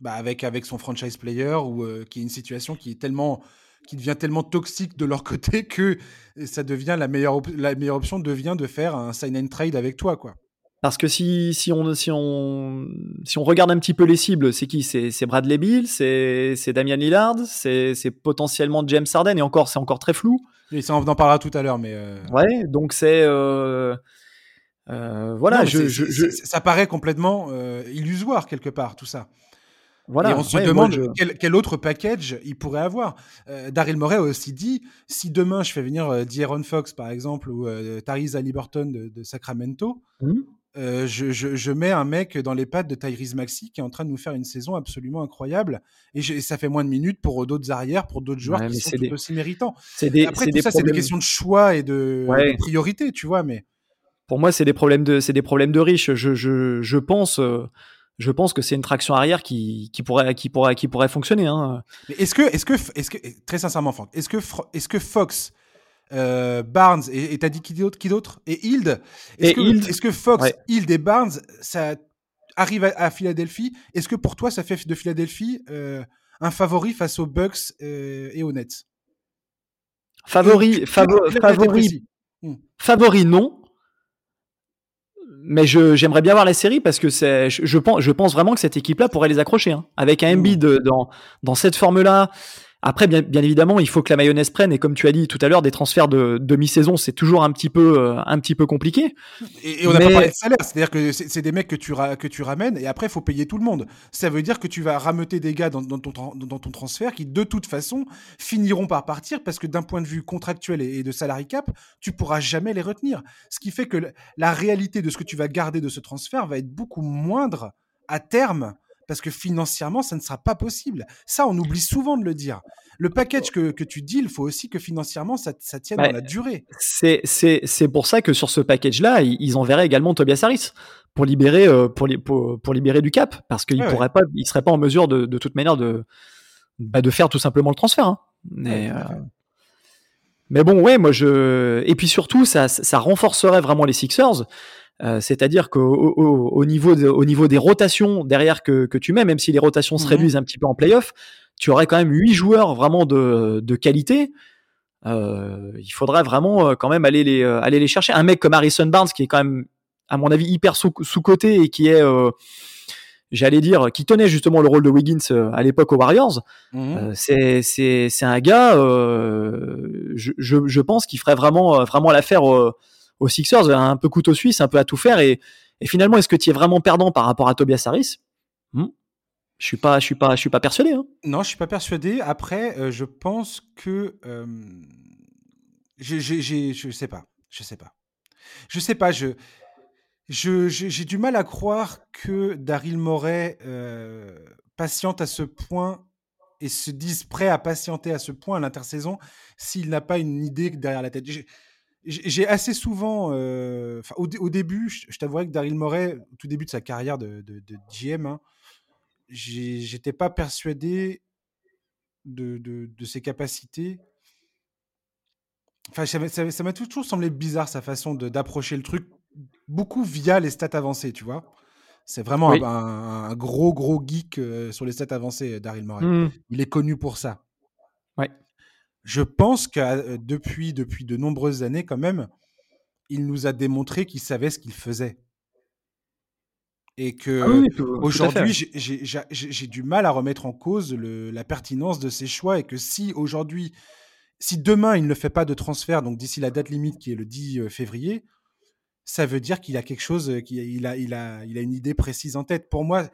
bah, avec, avec son franchise player ou euh, qui est une situation qui est tellement qui devient tellement toxique de leur côté que ça devient la meilleure, la meilleure option devient de faire un sign and trade avec toi quoi. Parce que si, si, on, si, on, si on regarde un petit peu les cibles, c'est qui? C'est Bradley Bill, c'est Damian Lillard, c'est potentiellement James Harden, et encore, c'est encore très flou. Et ça, on en parlera tout à l'heure, mais. Euh, ouais, donc c'est. Euh, voilà, je, je, ça paraît complètement illusoire quelque part, tout ça. Voilà. Et on se demande quel, autre package il pourrait avoir. Euh, Daryl Morey a aussi dit si demain je fais venir euh, D'Aaron Fox, par exemple, ou euh, Tyrese Halliburton de, Sacramento, mmh. euh, je, je, mets un mec dans les pattes de Tyrese Maxi qui est en train de nous faire une saison absolument incroyable. Et, ça fait moins de minutes pour d'autres arrières, pour d'autres joueurs qui sont tout aussi méritants. Des, Après, tout ça, c'est des questions de choix et de, de priorité, tu vois. Mais pour moi, c'est des problèmes de, c'est des problèmes de riches. Je, je, je pense je pense que c'est une traction arrière qui, qui, pourrait, qui, pourrait, qui pourrait fonctionner. Hein. est-ce que, est-ce que, est-ce que, très sincèrement, Franck, est-ce que, est-ce que Fox, euh, Barnes et t'as dit qui d'autre, qui d'autre? Et Hild, est-ce que, est-ce que Fox, Hild et Barnes, ça arrive à, Philadelphie? Est-ce que pour toi, ça fait de Philadelphie euh, un favori face aux Bucks euh, et aux Nets? Favori, favori, hmm. favori, non mais j'aimerais bien voir la série parce que c'est, je, pense, je pense vraiment que cette équipe-là pourrait les accrocher. Hein. Avec un Embiid mmh. dans, dans cette forme-là, après, bien, bien, évidemment, il faut que la mayonnaise prenne. Et comme tu as dit tout à l'heure, des transferts de demi-saison, c'est toujours un petit peu, euh, un petit peu compliqué. Et, on n'a pas parlé de salaire. C'est-à-dire que c'est des mecs que tu, que tu ramènes et après, il faut payer tout le monde. Ça veut dire que tu vas rameuter des gars dans, dans, ton, dans ton transfert qui, de toute façon, finiront par partir parce que d'un point de vue contractuel et, de salary cap, tu pourras jamais les retenir. Ce qui fait que la réalité de ce que tu vas garder de ce transfert va être beaucoup moindre à terme parce que financièrement, ça ne sera pas possible. Ça, on oublie souvent de le dire. Le package que, que tu dis, il faut aussi que financièrement, ça, ça tienne dans la durée. C'est pour ça que sur ce package-là, ils enverraient également Tobias Harris pour libérer, euh, pour, pour, pour, libérer du cap, parce qu'il ne pourrait pas, il serait pas en mesure de, de toute manière de, bah, de faire tout simplement le transfert. Hein. Mais, euh, mais bon, ouais, moi je. Et puis surtout, ça, ça renforcerait vraiment les Sixers euh, c'est-à-dire qu'au au, niveau au niveau des rotations derrière que, que, tu mets, même si les rotations se réduisent un petit peu en playoff, tu aurais quand même huit joueurs vraiment de, de qualité. Euh, il faudrait vraiment euh, quand même aller les, aller les chercher. Un mec comme Harrison Barnes, qui est quand même, à mon avis, hyper sous-coté et qui est, j'allais dire, qui tenait justement le rôle de Wiggins à l'époque aux Warriors. Mmh. c'est un gars, je, je, je, pense qu'il ferait vraiment, vraiment l'affaire aux Sixers, un peu couteau suisse, un peu à tout faire. Et, finalement, est-ce que tu es vraiment perdant par rapport à Tobias Harris? Hmm Je suis pas, je suis pas, je suis pas persuadé. Hein. Non, je suis pas persuadé. Après, euh, je pense que euh, je sais pas, je sais pas, je sais pas. Je j'ai du mal à croire que Daryl Morey euh, patiente à ce point et se dise prêt à patienter à ce point à l'intersaison s'il n'a pas une idée derrière la tête j'ai assez souvent, euh, au, au, début, je, t'avouerais que Daryl Morey, au tout début de sa carrière de, de, de GM, hein, j'étais pas persuadé de, de, ses capacités. Enfin, ça m'a toujours semblé bizarre sa façon d'approcher le truc, beaucoup via les stats avancées, tu vois. C'est vraiment un, gros, gros geek sur les stats avancés, Daryl Morey. Mmh. Il est connu pour ça. Ouais. Je pense que depuis, depuis de nombreuses années, quand même, il nous a démontré qu'il savait ce qu'il faisait. Et que ah aujourd'hui, j'ai du mal à remettre en cause la pertinence de ses choix et que si aujourd'hui, si demain il ne fait pas de transfert, donc d'ici la date limite qui est le 10 février, ça veut dire qu'il a quelque chose, qu'il a, il a, il a une idée précise en tête. Pour moi,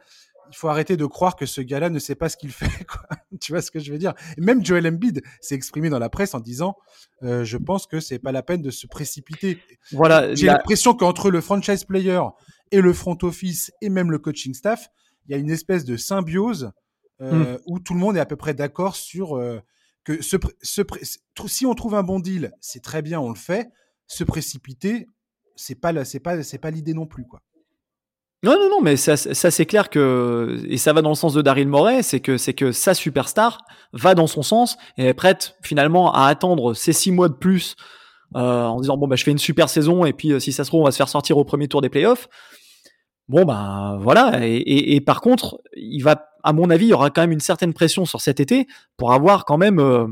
il faut arrêter de croire que ce gars-là ne sait pas ce qu'il fait. Quoi. tu vois ce que je veux dire? Même Joel Embiid s'est exprimé dans la presse en disant euh, Je pense que c'est pas la peine de se précipiter. Voilà, J'ai l'impression qu'entre le franchise player et le front office et même le coaching staff, il y a une espèce de symbiose euh, hmm. où tout le monde est à peu près d'accord sur euh, que ce, si on trouve un bon deal, c'est très bien, on le fait. Se précipiter, c'est pas c'est pas c'est pas l'idée non plus quoi. Non, non, non, mais ça, c'est clair que, et ça va dans le sens de Daryl Morey, c'est que, c'est que sa superstar va dans son sens et est prête finalement à attendre ces six mois de plus euh, en disant bon bah je fais une super saison et puis euh, si ça se trouve on va se faire sortir au premier tour des playoffs. Bon bah voilà et, et, par contre il va à mon avis il y aura quand même une certaine pression sur cet été pour avoir quand même euh,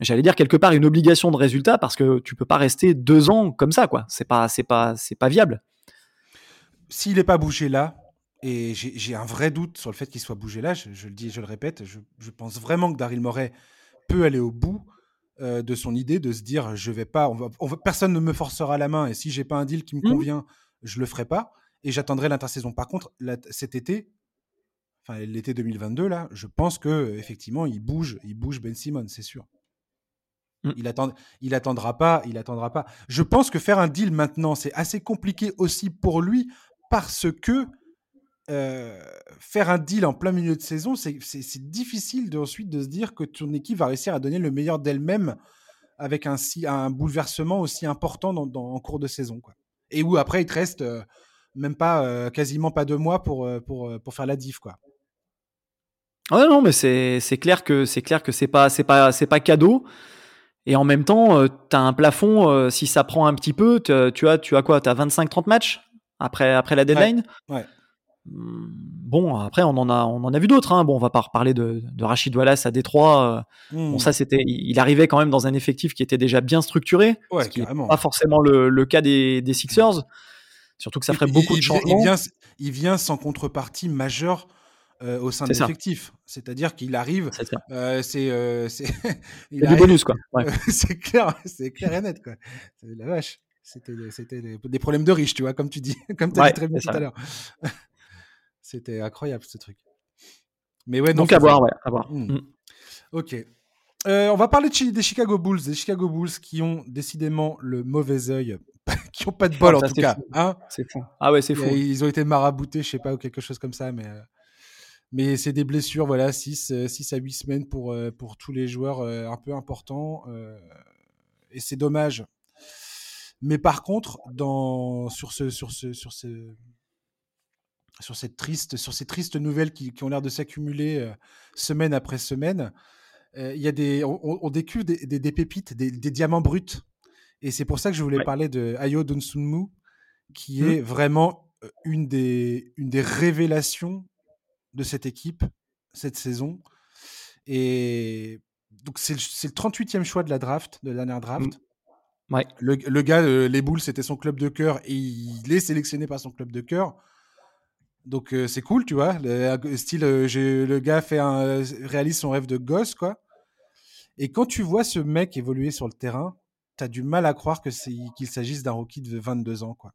j'allais dire quelque part une obligation de résultat parce que tu peux pas rester deux ans comme ça quoi c'est pas c'est pas c'est pas viable s'il n'est pas bougé là, et j'ai un vrai doute sur le fait qu'il soit bougé là, je, le dis et je le répète, je, pense vraiment que Daryl Morey peut aller au bout euh, de son idée de se dire je vais pas, personne ne me forcera la main et si j'ai pas un deal qui me mmh. convient, je le ferai pas et j'attendrai l'intersaison. Par contre, cet été, enfin l'été 2022 là, je pense que effectivement il bouge, il bouge Ben Simon, c'est sûr. Mmh. Il, attend, il attendra pas, il attendra pas. Je pense que faire un deal maintenant, c'est assez compliqué aussi pour lui parce que faire un deal en plein milieu de saison, c'est difficile de, ensuite de se dire que ton équipe va réussir à donner le meilleur d'elle-même avec un, bouleversement aussi important en cours de saison. Et où après, il te reste même pas, quasiment pas deux mois pour, faire la diff. Quoi. Ouais, non, mais c'est clair que c'est clair que c'est pas cadeau. Et en même temps, tu as un plafond, si ça prend un petit peu, tu as, tu as quoi Tu as 25-30 matchs? Après, après la deadline? Ouais. Hmm, bon, après, on en a, on en a vu d'autres. Hein. Bon, on va pas reparler de, de Rachid Wallace à Détroit. Euh. Bon, hmm. ça, c'était, il arrivait quand même dans un effectif qui était déjà bien structuré, ouais, ce qui n'est pas forcément le, le cas des, des, Sixers. Surtout que ça ferait beaucoup de changements. Il vient, il vient sans contrepartie majeure euh, au sein de l'effectif. C'est-à-dire qu'il arrive, c'est euh, euh il y a du bonus quoi. Ouais. c'est clair, c'est clair et net quoi. C'est la vache. C'était des, problèmes de riches, tu vois, comme tu dis, comme tu as dit très bien tout à l'heure. C'était incroyable ce truc. Mais ouais, donc, à voir, ouais, à voir. Hmm. Hmm. Ok. Euh, on va parler des Chicago Bulls, des Chicago Bulls qui ont décidément le mauvais œil, qui ont pas de bol en tout cas. Hein c'est fou. Ah ouais, c'est fou. Ils ont été maraboutés, je sais pas, ou quelque chose comme ça, mais, euh, mais c'est des blessures, voilà, 6, 6 euh, à 8 semaines pour, pour tous les joueurs un peu importants. et c'est dommage mais par contre, dans, sur, ce, sur, ce, sur, ce, sur, cette triste, sur ces tristes nouvelles qui, qui ont l'air de s'accumuler euh, semaine après semaine, euh, il y a des, on, découvre des, des, pépites, des, des, diamants bruts. Et c'est pour ça que je voulais parler de Ayo Donsunmu, qui mmh. est vraiment euh, une des, une des révélations de cette équipe cette saison. Et donc, c'est le, le 38e choix de la draft, de la dernière draft. Mmh. Le, gars, euh, les boules, c'était son club de cœur et il est sélectionné par son club de cœur. Donc euh, c'est cool, tu vois. Le, style, euh, le gars fait un, réalise son rêve de gosse, quoi. Et quand tu vois ce mec évoluer sur le terrain, tu as du mal à croire que qu'il s'agisse d'un rookie de 22 ans, quoi.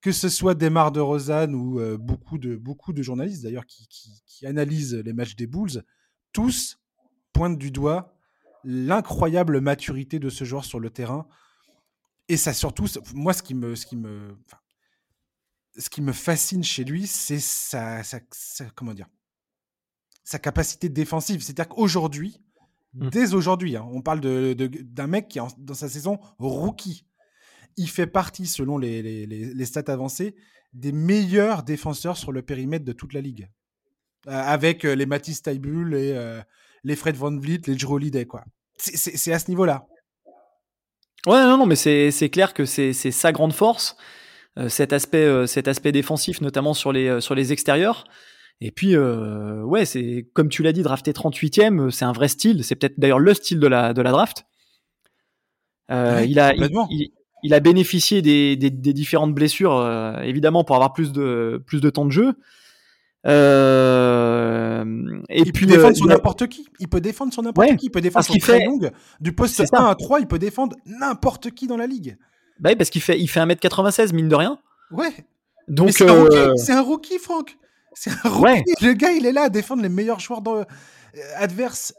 Que ce soit Demar de Rosanne ou beaucoup, de, beaucoup de journalistes d'ailleurs qui, qui, analysent les matchs des Bulls, tous pointent du doigt l'incroyable maturité de ce joueur sur le terrain. Et ça surtout, moi, ce qui me, ce qui me, ce qui me fascine chez lui, c'est sa, comment dire, sa capacité défensive. C'est-à-dire qu'aujourd'hui, mmh. dès aujourd'hui, hein, on parle d'un de, mec qui est dans sa saison rookie. Il fait partie, selon les, les, les, stats avancées, des meilleurs défenseurs sur le périmètre de toute la ligue. Euh, avec euh, les Matisse Taibul et euh, les Fred Van Vliet, les Drew Holiday, quoi. C'est à ce niveau-là. Ouais, non, non, mais c'est clair que c'est sa grande force. cet aspect, cet aspect défensif, notamment sur les, sur les extérieurs. Et puis, ouais, c'est comme tu l'as dit, drafté 38e, c'est un vrai style. C'est peut-être d'ailleurs le style de la, de la draft. il, a, il, a bénéficié des, des, différentes blessures, évidemment, pour avoir plus de, plus de temps de jeu. Euh, et il puis, peut défendre sur n'importe qui. Il peut défendre sur n'importe qui. Il peut défendre sur très longue. Du poste 1 à 3, il peut défendre n'importe qui dans la ligue. Bah oui, parce qu'il fait, il fait 1m96, mine de rien. Ouais. Donc, c'est euh... un, rookie, Franck. C'est un rookie. Le gars, il est là à défendre les meilleurs joueurs dans, euh, adverses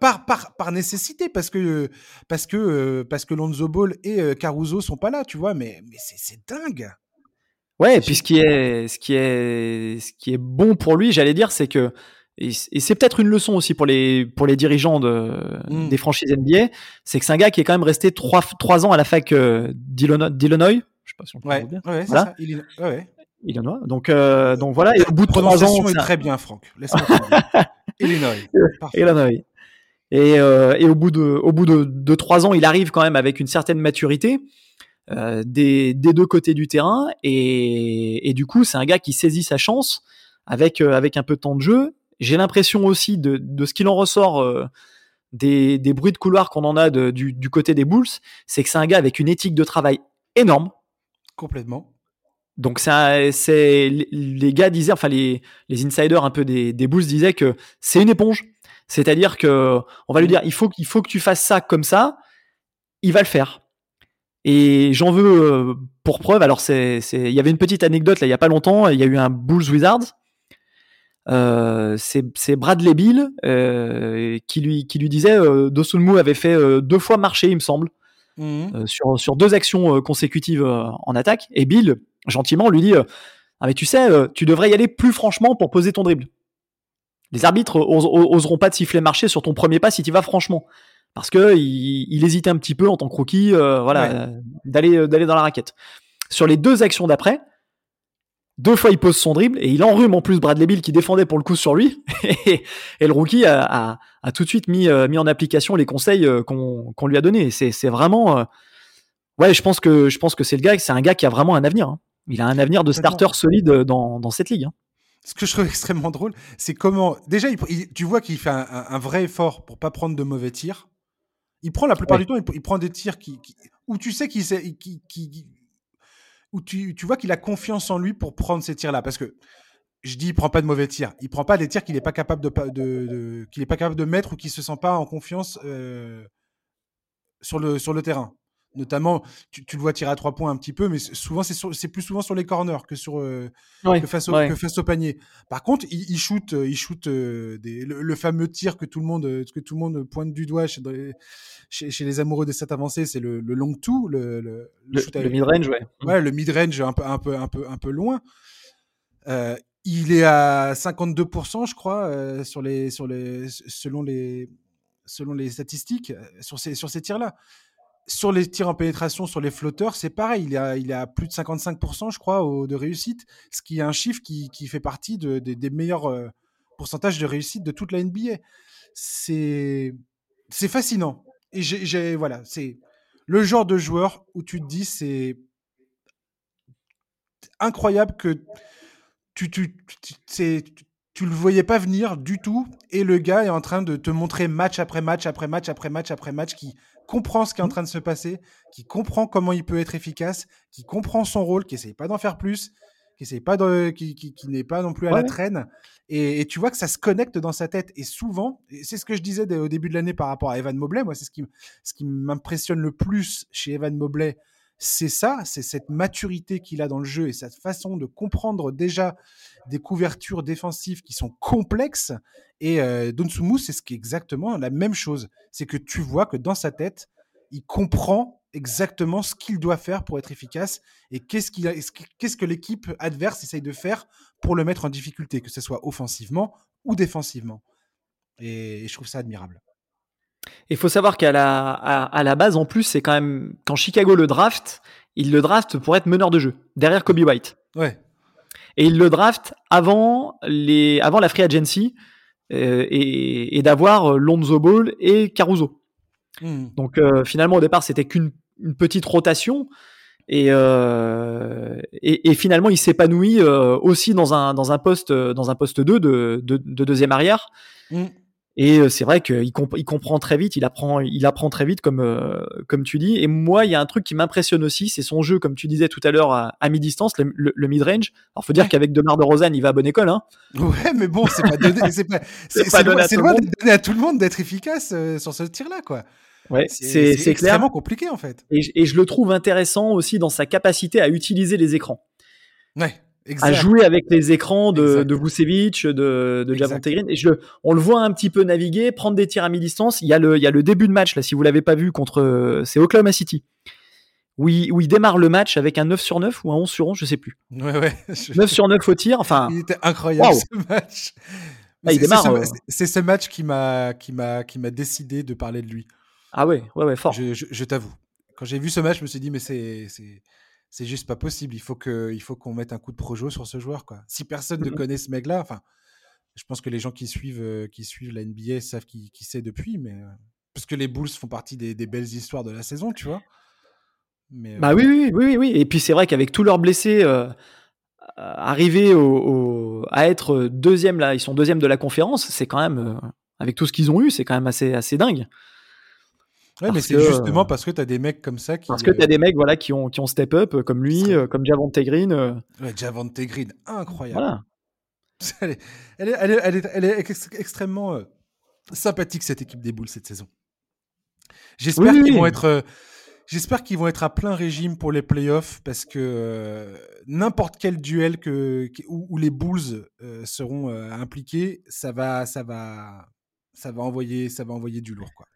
par, par, par, nécessité, parce que, parce que, euh, parce que Lonzo Ball et Caruso sont pas là, tu vois, mais, mais c'est dingue. Ouais, et puis ce qui est, ce qui est, ce qui est bon pour lui, j'allais dire, c'est que et c'est peut-être une leçon aussi pour les pour les dirigeants de, mmh. des franchises NBA, c'est que c'est un gars qui est quand même resté trois, trois ans à la fac euh, d'Illinois, je sais pas si on peut ouais, dire. Ouais, voilà. ça. Il, ouais. Illinois. Donc euh, donc voilà, et au bout de trois ans, est très bien, Franck. Laisse-moi Illinois. Illinois. Et, euh, et au bout de au bout de, de trois ans, il arrive quand même avec une certaine maturité. Euh, des, deux côtés du terrain. Et, du coup, c'est un gars qui saisit sa chance avec, euh, avec un peu de temps de jeu. J'ai l'impression aussi de, ce qu'il en ressort euh, des, bruits de couloir qu'on en a du, côté des Bulls, c'est que c'est un gars avec une éthique de travail énorme. Complètement. Donc c'est les gars disaient, enfin les, les insiders un peu des, des Bulls disaient que c'est une éponge. C'est-à-dire que on va lui mmh. dire il faut qu'il faut que tu fasses ça comme ça, il va le faire. Et j'en veux euh, pour preuve. Alors, c'est, il y avait une petite anecdote là, il y a pas longtemps. Il y a eu un Bulls Wizards. Euh, c'est Bradley Bill euh, qui lui qui lui disait euh, Dosunmu avait fait deux fois marcher, il me semble, mmh. sur sur deux actions consécutives en attaque. Et Bill gentiment lui dit ah mais tu sais, tu devrais y aller plus franchement pour poser ton dribble. Les arbitres oseront pas te siffler marcher sur ton premier pas si tu vas franchement parce que il, hésitait un petit peu en tant que rookie, euh, voilà, d'aller euh, d'aller dans la raquette. Sur les deux actions d'après, deux fois il pose son dribble et il enrhume en plus Bradley Bill qui défendait pour le coup sur lui et, le rookie a, tout de suite mis, euh, mis en application les conseils qu'on lui a donnés. C'est vraiment ouais, je pense que je pense que c'est le gars, c'est un gars qui a vraiment un avenir. Hein. Il a un avenir de starter solide dans, dans cette ligue. Hein. Ce que je trouve extrêmement drôle, c'est comment déjà tu vois qu'il fait un, un, vrai effort pour pas prendre de mauvais tirs. Il prend la plupart du temps, il, prend des tirs qui, où tu sais qu'il qui, qui, où tu, tu vois qu'il a confiance en lui pour prendre ces tirs-là. Parce que je dis, il prend pas de mauvais tirs. Il prend pas des tirs qu'il n'est pas capable de, de, qu'il est pas capable de mettre ou qu'il se sent pas en confiance euh, sur le sur le terrain notamment, tu, le vois tirer à trois points un petit peu, mais souvent c'est plus souvent sur les corners que sur euh, que, face au, que, face au, panier. Par contre, il, il shoot, il shoot euh, des, le, fameux tir que tout le monde que tout le monde pointe du doigt chez, chez, chez les amoureux des sets avancés, c'est le, le, long two, le, le, le mid range, ouais. Ouais, le mid range un peu un peu un peu un peu loin. Euh, il est à 52%, je crois, sur les sur les selon les selon les statistiques sur ces sur ces tirs là sur les tirs en pénétration, sur les flotteurs, c'est pareil. Il a, il a plus de 55%, je crois, de réussite, ce qui est un chiffre qui, fait partie des meilleurs euh, pourcentages de réussite de toute la NBA. C'est, c'est fascinant. Et j'ai, voilà, c'est le genre de joueur où tu te dis, c'est incroyable que tu, tu, tu, tu le voyais pas venir du tout et le gars est en train de te montrer match après match après match après match après match qui comprend ce qui est en train de se passer, qui comprend comment il peut être efficace, qui comprend son rôle, qui essaye pas d'en faire plus, qui pas de, qui, qui, n'est pas non plus à la traîne. Et, tu vois que ça se connecte dans sa tête. Et souvent, c'est ce que je disais au début de l'année par rapport à Evan Mobley. Moi, c'est ce qui, ce qui m'impressionne le plus chez Evan Mobley, c'est ça, c'est cette maturité qu'il a dans le jeu et cette façon de comprendre déjà des couvertures défensives qui sont complexes. Et euh, c'est ce qui est exactement la même chose. C'est que tu vois que dans sa tête, il comprend exactement ce qu'il doit faire pour être efficace et qu'est-ce, qu'il qu'est-ce que l'équipe adverse essaye de faire pour le mettre en difficulté, que ce soit offensivement ou défensivement. Et je trouve ça admirable. Il faut savoir qu'à la, à, la base, en plus, c'est quand même quand Chicago le draft, il le draft pour être meneur de jeu, derrière Kobe White. Ouais. Et il le draft avant, les, avant la free agency euh, et, et d'avoir Lonzo Ball et Caruso. Hmm. Donc euh, finalement, au départ, c'était qu'une petite rotation. Et, euh, et, finalement, il s'épanouit aussi dans un, dans un poste, dans un poste 2 de, de, deuxième arrière. Mm. Et euh, c'est vrai qu'il il comprend très vite, il apprend, il apprend très vite, comme, comme tu dis. Et moi, il y a un truc qui m'impressionne aussi, c'est son jeu, comme tu disais tout à l'heure, à, mi-distance, le, le, mid-range. Alors, faut dire qu'avec Demar de Rosanne, il va à bonne école. Hein. Ouais, mais bon, c'est pas donné, c'est pas, c'est, loin, à tout le monde d'être efficace sur ce tir-là, quoi. Ouais, c'est extrêmement compliqué en fait. Et, je le trouve intéressant aussi dans sa capacité à utiliser les écrans. Ouais. À jouer avec les écrans de, de Vucevic, de, de Javonte Green. Et je, on le voit un petit peu naviguer, prendre des tirs à mi-distance. Il y a le, il y a le début de match, là, si vous l'avez pas vu, contre, c'est Oklahoma City. Où il, où il, démarre le match avec un 9 sur 9 ou un 11 sur 11, je sais plus. Ouais, ouais. 9 sur 9 au tir. Enfin. Il était incroyable ce match. Ah, euh, c'est ce, match qui m'a, qui m'a, qui m'a décidé de parler de lui. Ah ouais, ouais, ouais, fort. Je, t'avoue. Quand j'ai vu ce match, je me suis dit, mais c'est, c'est, juste pas possible. Il faut, que, il faut qu'on mette un coup de projo sur ce joueur. Quoi. Si personne ne connaît ce mec-là, enfin, je pense que les gens qui suivent, euh, qui suivent la NBA savent qui, qui c'est depuis, mais. Euh, parce que les Bulls font partie des, belles histoires de la saison, tu vois. Mais, bah oui, oui, oui, oui, Et puis c'est vrai qu'avec tous leurs blessés, euh, arriver au, à être deuxième là, ils sont deuxième de la conférence, c'est quand même, avec tout ce qu'ils ont eu, c'est quand même assez, assez dingue. Ouais, mais c'est justement parce que tu as des mecs comme ça qui. Parce que tu as des mecs voilà, qui, ont, qui ont step up, euh, comme lui, euh, comme Javante Green. Euh. Ouais, Javante Green, incroyable. Voilà. Elle est, elle est, elle est, elle est, elle est extrêmement sympathique, cette équipe des Bulls, cette saison. J'espère qu'ils vont être. J'espère qu'ils vont être à plein régime pour les playoffs parce que n'importe quel duel que, où, les Bulls seront impliqués, ça va, ça va, ça va envoyer, ça va envoyer du lourd quoi.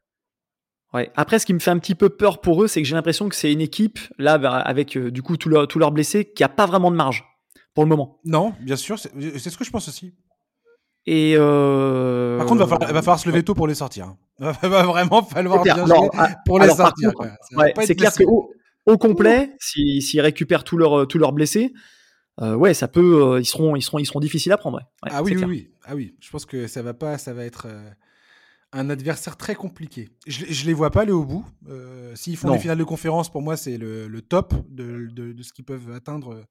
Après, ce qui me fait un petit peu peur pour eux, c'est que j'ai l'impression que c'est une équipe, là, avec euh, du coup tous leurs blessés, qui a pas vraiment de marge pour le moment. Non, bien sûr, c'est ce que je pense aussi. Et euh... Par contre, il va, falloir, se lever tôt pour les sortir. Il hein. va vraiment falloir bien jouer ah, pour les sortir. c'est clair qu'au au complet, s'ils récupèrent tous leurs tous leurs blessés, euh, ouais, ça peut, euh, ils seront ils seront ils seront difficiles à prendre. ah oui, oui, oui, ah oui. Je pense que ça va pas, ça va être un adversaire très compliqué. Je ne les vois pas aller au bout. Euh, s'ils font des finales de conférence, pour moi, c'est le, top de, ce qu'ils peuvent atteindre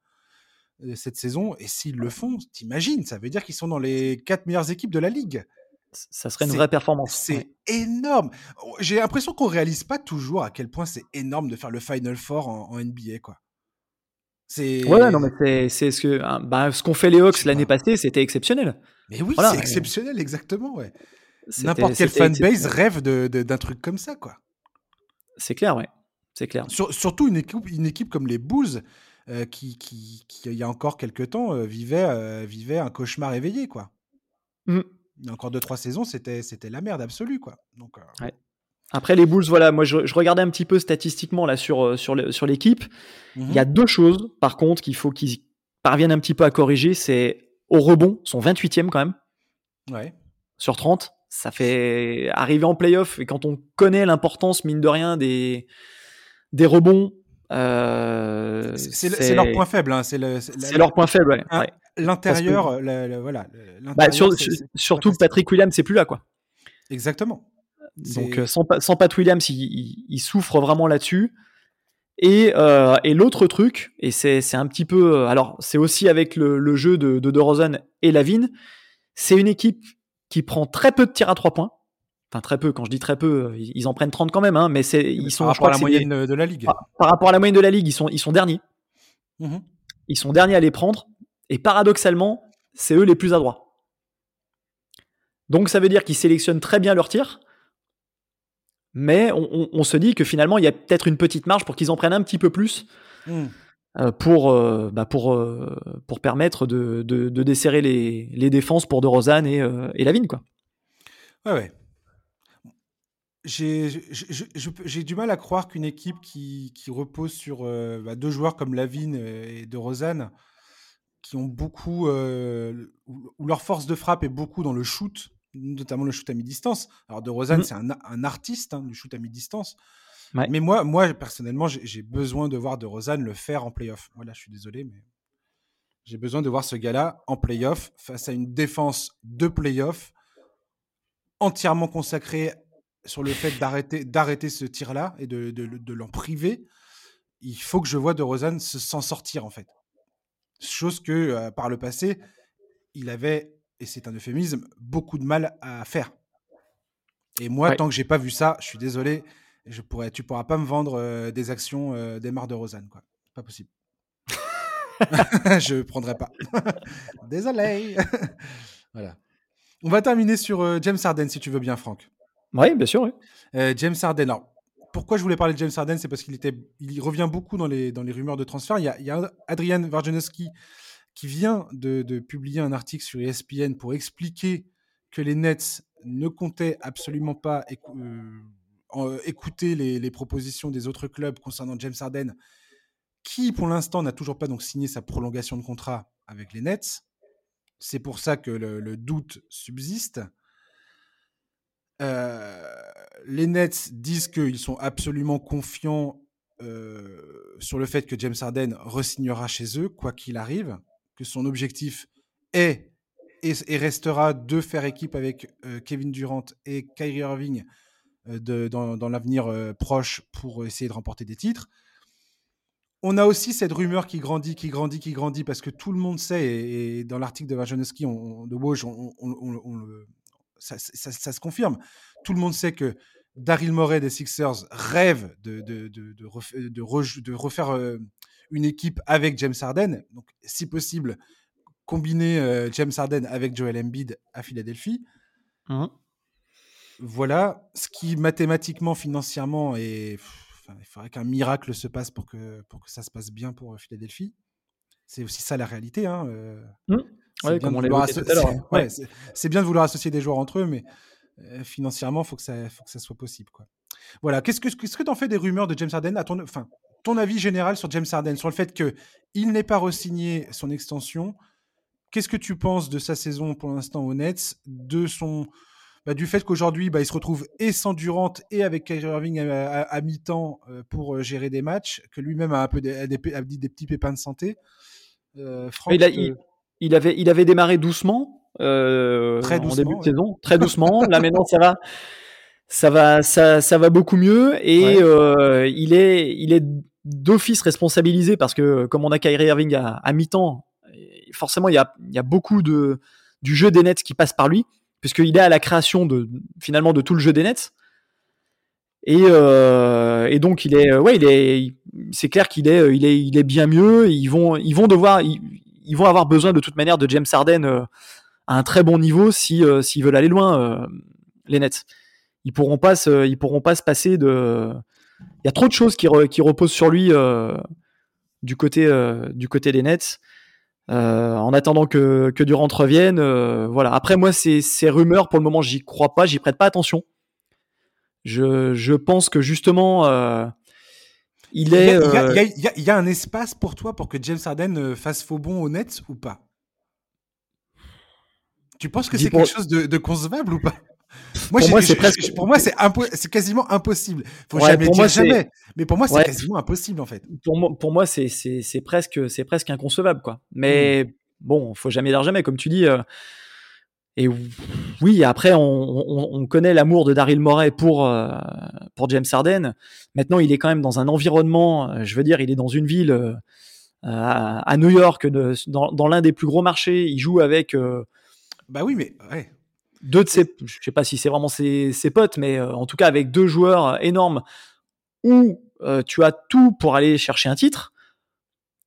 euh, cette saison. Et s'ils le font, t'imagines, ça veut dire qu'ils sont dans les quatre meilleures équipes de la ligue. Ça serait une vraie performance. C'est énorme. J'ai l'impression qu'on réalise pas toujours à quel point c'est énorme de faire le Final Four en, NBA, quoi. C'est. Ouais, non, mais c'est ce que hein, bah, ce qu'ont fait les Hawks l'année passée, c'était exceptionnel. Mais oui, c'est exceptionnel, exactement, ouais. N'importe quel fanbase rêve d'un truc comme ça, quoi. C'est clair, ouais. C'est clair. surtout une équipe, une équipe comme les Bulls, euh, qui, qui, il y a encore quelques temps, euh, vivait, euh, vivait un cauchemar éveillé, quoi. Mmh. Il y a encore 2-3 saisons, c'était la merde absolue, quoi. Donc, Après les Bulls, voilà, moi je, regardais un petit peu statistiquement là sur, sur l'équipe. Il y a mmh deux choses, par contre, qu'il faut qu'ils parviennent un petit peu à corriger. C'est au rebond, sont 28e quand même. Ouais. Sur 30 ça fait arriver en playoff. Et quand on connaît l'importance mine de rien des des rebonds euh, c'est leur point faible hein, c'est le, leur point faible ouais, l'intérieur voilà bah, surtout Patrick Williams c'est plus là quoi. Exactement. Donc euh, sans, sans Pat Williams il, il, souffre vraiment là-dessus. Et, euh, et l'autre truc et c'est un petit peu alors c'est aussi avec le, le, jeu de, de DeRozan et Lavine c'est une équipe qui prend très peu de tirs à trois points. Enfin, très peu. Quand je dis très peu, ils en prennent 30 quand même, hein, mais c'est, ils sont. Par rapport à la moyenne de la ligue. Par, rapport à la moyenne de la ligue, ils sont, ils sont derniers. Mmh ils sont derniers à les prendre. Et paradoxalement, c'est eux les plus adroits. Donc ça veut dire qu'ils sélectionnent très bien leurs tirs. Mais on, se dit que finalement, il y a peut-être une petite marge pour qu'ils en prennent un petit peu plus. Mmh. Euh, pour, euh, bah pour, euh, pour permettre de, de, de desserrer les, les, défenses pour De Rosanne et, et Lavigne. Quoi. Ouais, ouais. J'ai du mal à croire qu'une équipe qui, qui, repose sur bah, deux joueurs comme Lavigne et De Rosanne, qui ont beaucoup, où leur force de frappe est beaucoup dans le shoot, notamment le shoot à mi-distance. Alors De Rosanne, mmh. c'est un, un, artiste hein, du shoot à mi-distance. Mais moi, moi, personnellement, j'ai besoin de voir De Rosanne le faire en playoff. Voilà, je suis désolé, mais j'ai besoin de voir ce gars-là en playoff face à une défense de playoff entièrement consacrée sur le fait d'arrêter ce tir-là et de, de, l'en priver. il faut que je vois de Rosanne s'en sortir en fait. Chose que par le passé, il avait, et c'est un euphémisme, beaucoup de mal à faire. Et moi, tant que j'ai pas vu ça, je suis désolé, je pourrais, tu pourras pas me vendre des actions des mares de Rosanne, quoi. Pas possible. je prendrai pas. désolé. voilà. On va terminer sur James Harden, si tu veux bien, Franck. Oui, bien sûr. James Harden. Alors, pourquoi je voulais parler de James Harden C'est parce qu'il était, il revient beaucoup dans les, dans les rumeurs de transfert. Il y a, il y a Adrian Wojnarowski qui vient de, de, publier un article sur ESPN pour expliquer que les Nets ne comptaient absolument pas écouter les, propositions des autres clubs concernant James Harden, qui pour l'instant n'a toujours pas donc signé sa prolongation de contrat avec les Nets. C'est pour ça que le, doute subsiste. Euh, les Nets disent qu'ils sont absolument confiants sur le fait que James Harden resignera chez eux, quoi qu'il arrive, que son objectif est et, restera de faire équipe avec Kevin Durant et Kyrie Irving de, dans, l'avenir proche pour essayer de remporter des titres. On a aussi cette rumeur qui grandit, qui grandit, qui grandit, parce que tout le monde sait, et, dans l'article de Vajanowski, on, de Woj, ça, se confirme. Tout le monde sait que Daryl Morey des Sixers rêve de, refaire euh, une équipe avec James Harden. Donc, si possible, combiner euh, James Harden avec Joel Embiid à Philadelphie. Mmh. Voilà, ce qui mathématiquement, financièrement, et il faudrait qu'un miracle se passe pour que, pour que ça se passe bien pour euh, Philadelphie. C'est aussi ça la réalité. Hein, mmh. C'est bien, de vouloir associer des joueurs entre eux, mais euh, financièrement, il faut, que ça, faut que ça soit possible. Quoi. Voilà. Qu'est-ce que tu en fais des rumeurs de James Harden? À ton, enfin, ton avis général sur James Harden, sur le fait qu'il n'ait pas re-signé son extension Qu'est-ce que tu penses de sa saison pour l'instant au Nets de son, bah, du fait qu'aujourd'hui, bah, il se retrouve et sans Durant et avec Kyrie Irving à, mi-temps euh, pour euh, gérer des matchs, que lui-même a un peu des, des, des, petits pépins de santé. Franck, il, il avait, il avait démarré doucement, euh, très doucement en début de saison, très doucement. Là maintenant, ça va, ça va, ça, ça va beaucoup mieux. Et euh, il est, il est d'office responsabilisé parce que comme on a Kyrie Irving à, à mi-temps, forcément il y a, il y a beaucoup de du jeu des Nets qui passe par lui puisqu'il est à la création de finalement de tout le jeu des Nets. Et, euh, donc il est, ouais, il est, c'est clair qu'il est, il est, il est bien mieux. Ils vont, ils vont devoir, ils vont avoir besoin de toute manière de James Harden euh, à un très bon niveau si euh, s'ils veulent aller loin euh, les Nets. Ils pourront pas se, ils pourront pas se passer de il y a trop de choses qui, qui reposent sur lui du côté du côté des Nets. En attendant que, que Durant revienne, voilà. Après moi, ces, ces rumeurs, pour le moment, j'y crois pas, j'y prête pas attention. Je, je pense que justement, il est. Il y, a, un espace pour toi pour que James Harden euh, fasse faux bon au net ou pas? Tu penses que c'est quelque chose de, concevable ou pas? Moi, pour, moi, c'est presque... pour moi, c'est quasiment impossible. Faut jamais dire jamais. Mais pour moi, c'est quasiment impossible en fait. Pour moi, pour moi, c'est presque, c'est presque inconcevable quoi. Mais bon, faut jamais dire jamais, comme tu dis. Euh, et oui, après, on, connaît l'amour de Daryl Morey pour, euh, pour James Harden. Maintenant, il est quand même dans un environnement, euh, je veux dire, il est dans une ville euh, à, New York, dans, l'un des plus gros marchés. Il joue avec. bah oui, mais Deux de ses. Je sais pas si c'est vraiment ses, ses, potes, mais en tout cas, avec deux joueurs énormes où tu as tout pour aller chercher un titre.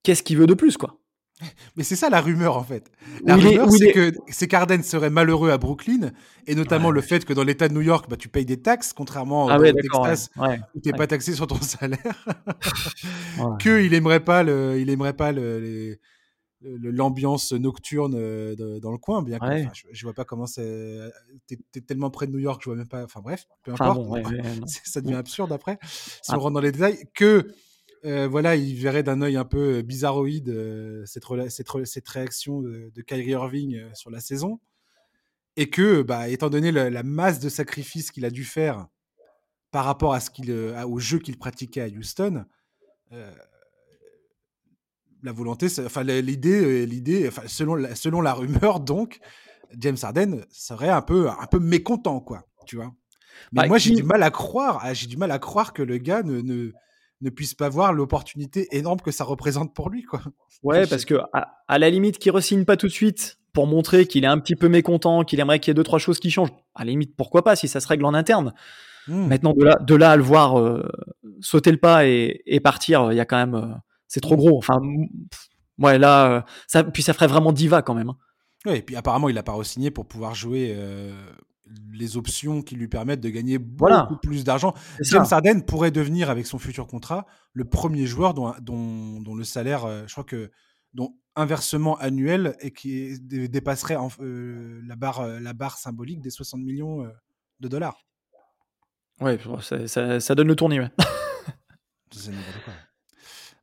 Qu'est-ce qu'il veut de plus, quoi? Mais c'est ça la rumeur en fait. La rumeur, c'est que c'est qu'Arden serait malheureux à Brooklyn, et notamment le fait que dans l'État de New York, bah, tu payes des taxes, contrairement ah au Texas où tu n'es pas taxé sur ton salaire. Qu'il aimerait pas le, il aimerait pas le, l'ambiance nocturne euh, dans le coin, bien que je, je, vois pas comment c'est. T'es es tellement près de New York, je vois même pas. Enfin bref, peu importe. ça devient absurde après si on ah. rentre dans les détails. Que euh, voilà, il verrait d'un œil un peu euh, bizarroïde euh, cette, cette, réaction de, Kyrie Irving sur la saison. Et que, bah, étant donné la, masse de sacrifices qu'il a dû faire par rapport à ce qu'il, au jeu qu'il pratiquait à Houston, la volonté, enfin l'idée, l'idée, enfin, selon, la, selon la rumeur, donc, James Harden serait un peu, un peu mécontent, quoi, tu vois. Mais bah, moi, j'ai du mal à croire, j'ai du mal à croire que le gars ne ne puisse pas voir l'opportunité énorme que ça représente pour lui, quoi. Ouais, parce que à, la limite, qu'il resigne pas tout de suite pour montrer qu'il est un petit peu mécontent, qu'il aimerait qu'il y ait deux trois choses qui changent. À la limite, pourquoi pas si ça se règle en interne. Hmm. Maintenant, de là, de là à le voir euh, sauter le pas et, partir, il y a quand même, euh, c'est trop gros. Enfin, ouais, là, euh, ça, puis ça ferait vraiment diva quand même. Hein. Oui, et puis apparemment, il n'a pas re-signé pour pouvoir jouer les options qui lui permettent de gagner beaucoup plus d'argent. James Harden pourrait devenir, avec son futur contrat, le premier joueur dont, dont, le salaire, je crois que, dont inversement annuel et qui dépasserait la, barre, la barre symbolique des 60 millions de dollars. Ouais, ça, ça, donne le tournis, ouais. c'est n'importe quoi.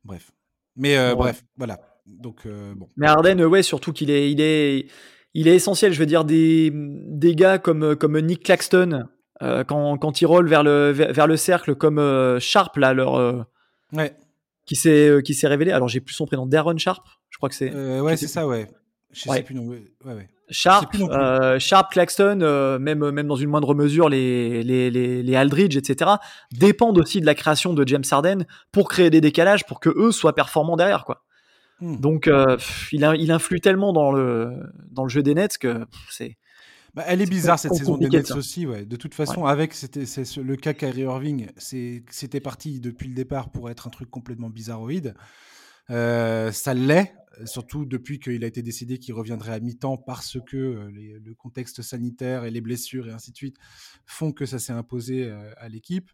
Bref. Mais euh, bref, voilà. Donc, euh, bon. Mais Arden, ouais, surtout qu'il est, il est, il est essentiel. Je veux dire, des, des gars comme, comme Nick Claxton, euh, quand, quand ils roulent vers le, vers le cercle, comme Sharp, là, leur. ouais. Qui s'est, qui s'est révélé. Alors, j'ai plus son prénom, Darren Sharp, je crois que c'est. ouais, c'est ça, ouais. Je sais plus, non. Ouais, ouais. Sharp, euh, Sharp, Claxton, euh, même même dans une moindre mesure les les les, les Aldridge, etc. dépendent aussi de la création de James Harden pour créer des décalages pour que eux soient performants derrière quoi. Hmm. Donc euh, il il influe tellement dans le dans le jeu des Nets que c'est bah, elle est bizarre cette saison des Nets aussi, ouais. De toute façon, avec c'était le cas Kyrie Irving, c'était parti depuis le départ pour être un truc complètement bizarroïde. Ça l'est surtout depuis qu'il a été décidé qu'il reviendrait à mi-temps parce que euh, le contexte sanitaire et les blessures et ainsi de suite font que ça s'est imposé euh, à l'équipe.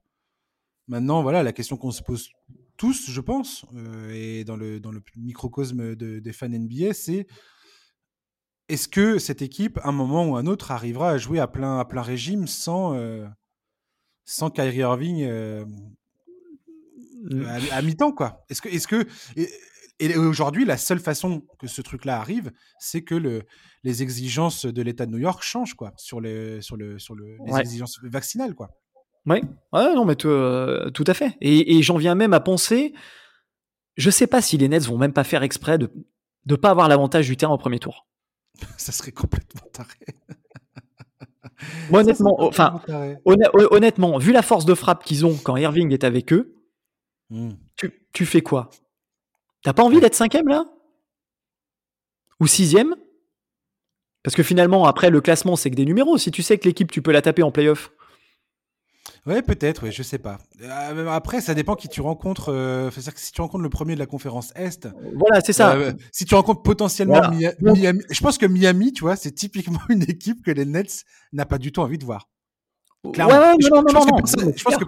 Maintenant, voilà, la question qu'on se pose tous, je pense, euh, et dans le, dans le microcosme des fans NBA, c'est est-ce que cette équipe, à un moment ou un autre, arrivera à jouer à plein, à plein régime sans, sans Kyrie Irving à, à mi-temps, quoi Est-ce que, est-ce que et aujourd'hui, la seule façon que ce truc-là arrive, c'est que le, les exigences de l'État de New York changent quoi, sur, les, sur, le, sur le, les exigences vaccinales. Quoi. Oui, ouais, non, mais euh, tout à fait. Et, et j'en viens même à penser, je sais pas si les Nets vont même pas faire exprès de ne pas avoir l'avantage du terrain au premier tour. Ça serait complètement taré. honnêtement, enfin, honnêtement, vu la force de frappe qu'ils ont quand Irving est avec eux, hmm. tu, tu fais quoi? T'as pas envie d'être cinquième là? Ou sixième? Parce que finalement, après, le classement, c'est que des numéros. Si tu sais que l'équipe, tu peux la taper en playoff. Ouais, peut-être, ouais, je sais pas. Euh, après, ça dépend qui tu rencontres. Euh, c'est-à-dire que si tu rencontres le premier de la conférence Est. Voilà, c'est ça. Euh, si tu rencontres potentiellement Miami. Je pense que Miami, tu vois, c'est typiquement une équipe que les Nets n'a pas du tout envie de voir. Clairement. Ouais, je, non, non, pense je pense que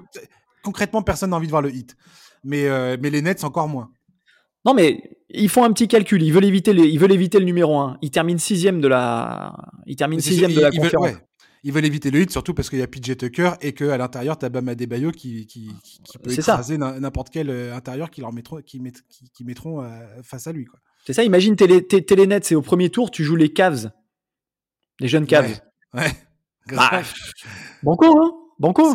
concrètement, personne n'a envie de voir le hit. Mais, mais les Nets, encore moins. Non, mais ils font un petit calcul. Ils veulent éviter, les, ils veulent éviter le numéro 1. Ils terminent sixième de la, ils terminent sixième de la conférence. Ils veulent éviter le hit, surtout parce qu'il y a PJ Tucker et qu'à l'intérieur, tu as Bama Debayo qui, qui, qui peut écraser n'importe quel euh, intérieur qui, leur mettront, qui, met, qui, mettront euh, face à lui. C'est ça, imagine t'es les, Nets et au premier tour, tu joues les Cavs. Les jeunes Cavs. Ouais. Bah, banco, hein Banco.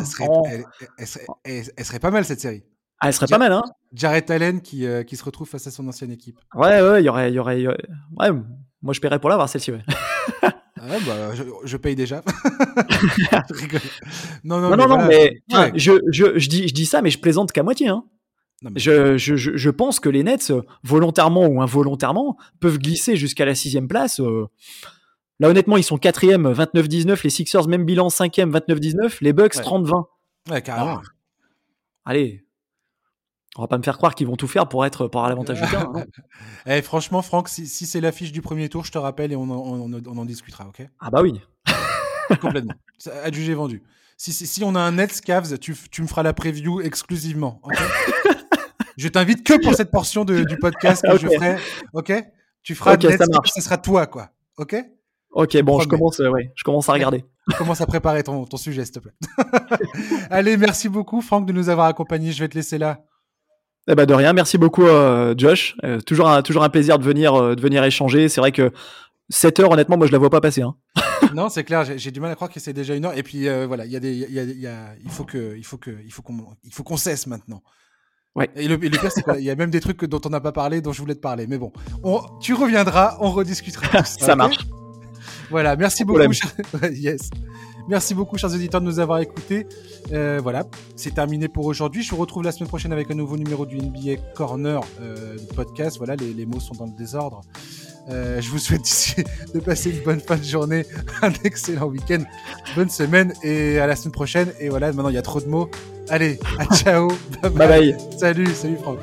elle, serait, pas mal cette série. Ah, elle serait pas mal, hein Jared Allen qui, euh, qui se retrouve face à son ancienne équipe. Ouais, ouais, il y aurait, y aurait, Ouais, moi je paierais pour l'avoir celle-ci, ouais. Ah bah, je, paye déjà. non, non, non, non, mais je, je, je, dis, je dis ça, mais je plaisante qu'à moitié. Hein. je, je, je, pense que les Nets, volontairement ou involontairement, peuvent glisser jusqu'à la sixième place. Euh. Là, honnêtement, ils sont quatrième, 29-19. Les Sixers, même bilan, cinquième, 29-19. Les Bucks, 30-20. Ouais, carrément. allez, on va pas me faire croire qu'ils vont tout faire pour être avoir l'avantage du terrain. eh, franchement, Franck, si, c'est l'affiche du premier tour, je te rappelle et on en, on, en discutera, ok? Ah bah oui. Complètement. Adjugé vendu. Si, si, si, on a un Nets Cavs, tu, tu me feras la preview exclusivement. je t'invite que pour cette portion de, du podcast que je ferai. Ok? Tu feras okay, Nets, ça, ça sera toi, quoi. Ok? Ok, bon, je commence, euh, ouais, je commence à regarder. commence à préparer ton, ton sujet, s'il te plaît. Allez, merci beaucoup, Franck, de nous avoir accompagnés. Je vais te laisser là. Eh ben de rien, merci beaucoup euh, Josh. Euh, toujours, un, toujours un plaisir de venir, euh, de venir échanger. C'est vrai que 7 heures, honnêtement, moi je la vois pas passer. Hein. non, c'est clair, j'ai du mal à croire que c'est déjà une heure. Et puis voilà, il y a des, y a, y a, il faut que, il faut que, il faut qu'on, il faut qu'on cesse maintenant. Ouais. Et le, pire, c'est qu'il y a même des trucs dont on n'a pas parlé, dont je voulais te parler. Mais bon, on, tu reviendras, on rediscutera. ça, marche. Voilà, merci beaucoup. yes. Merci beaucoup, chers auditeurs, de nous avoir écoutés. Euh, voilà, c'est terminé pour aujourd'hui. Je vous retrouve la semaine prochaine avec un nouveau numéro du NBA Corner euh, podcast. Voilà, les, les, mots sont dans le désordre. Euh, je vous souhaite de passer une bonne fin de journée, un excellent week-end, bonne semaine et à la semaine prochaine. Et voilà, maintenant il y a trop de mots. Allez, à ciao. bye. bye. Salut, salut Franck.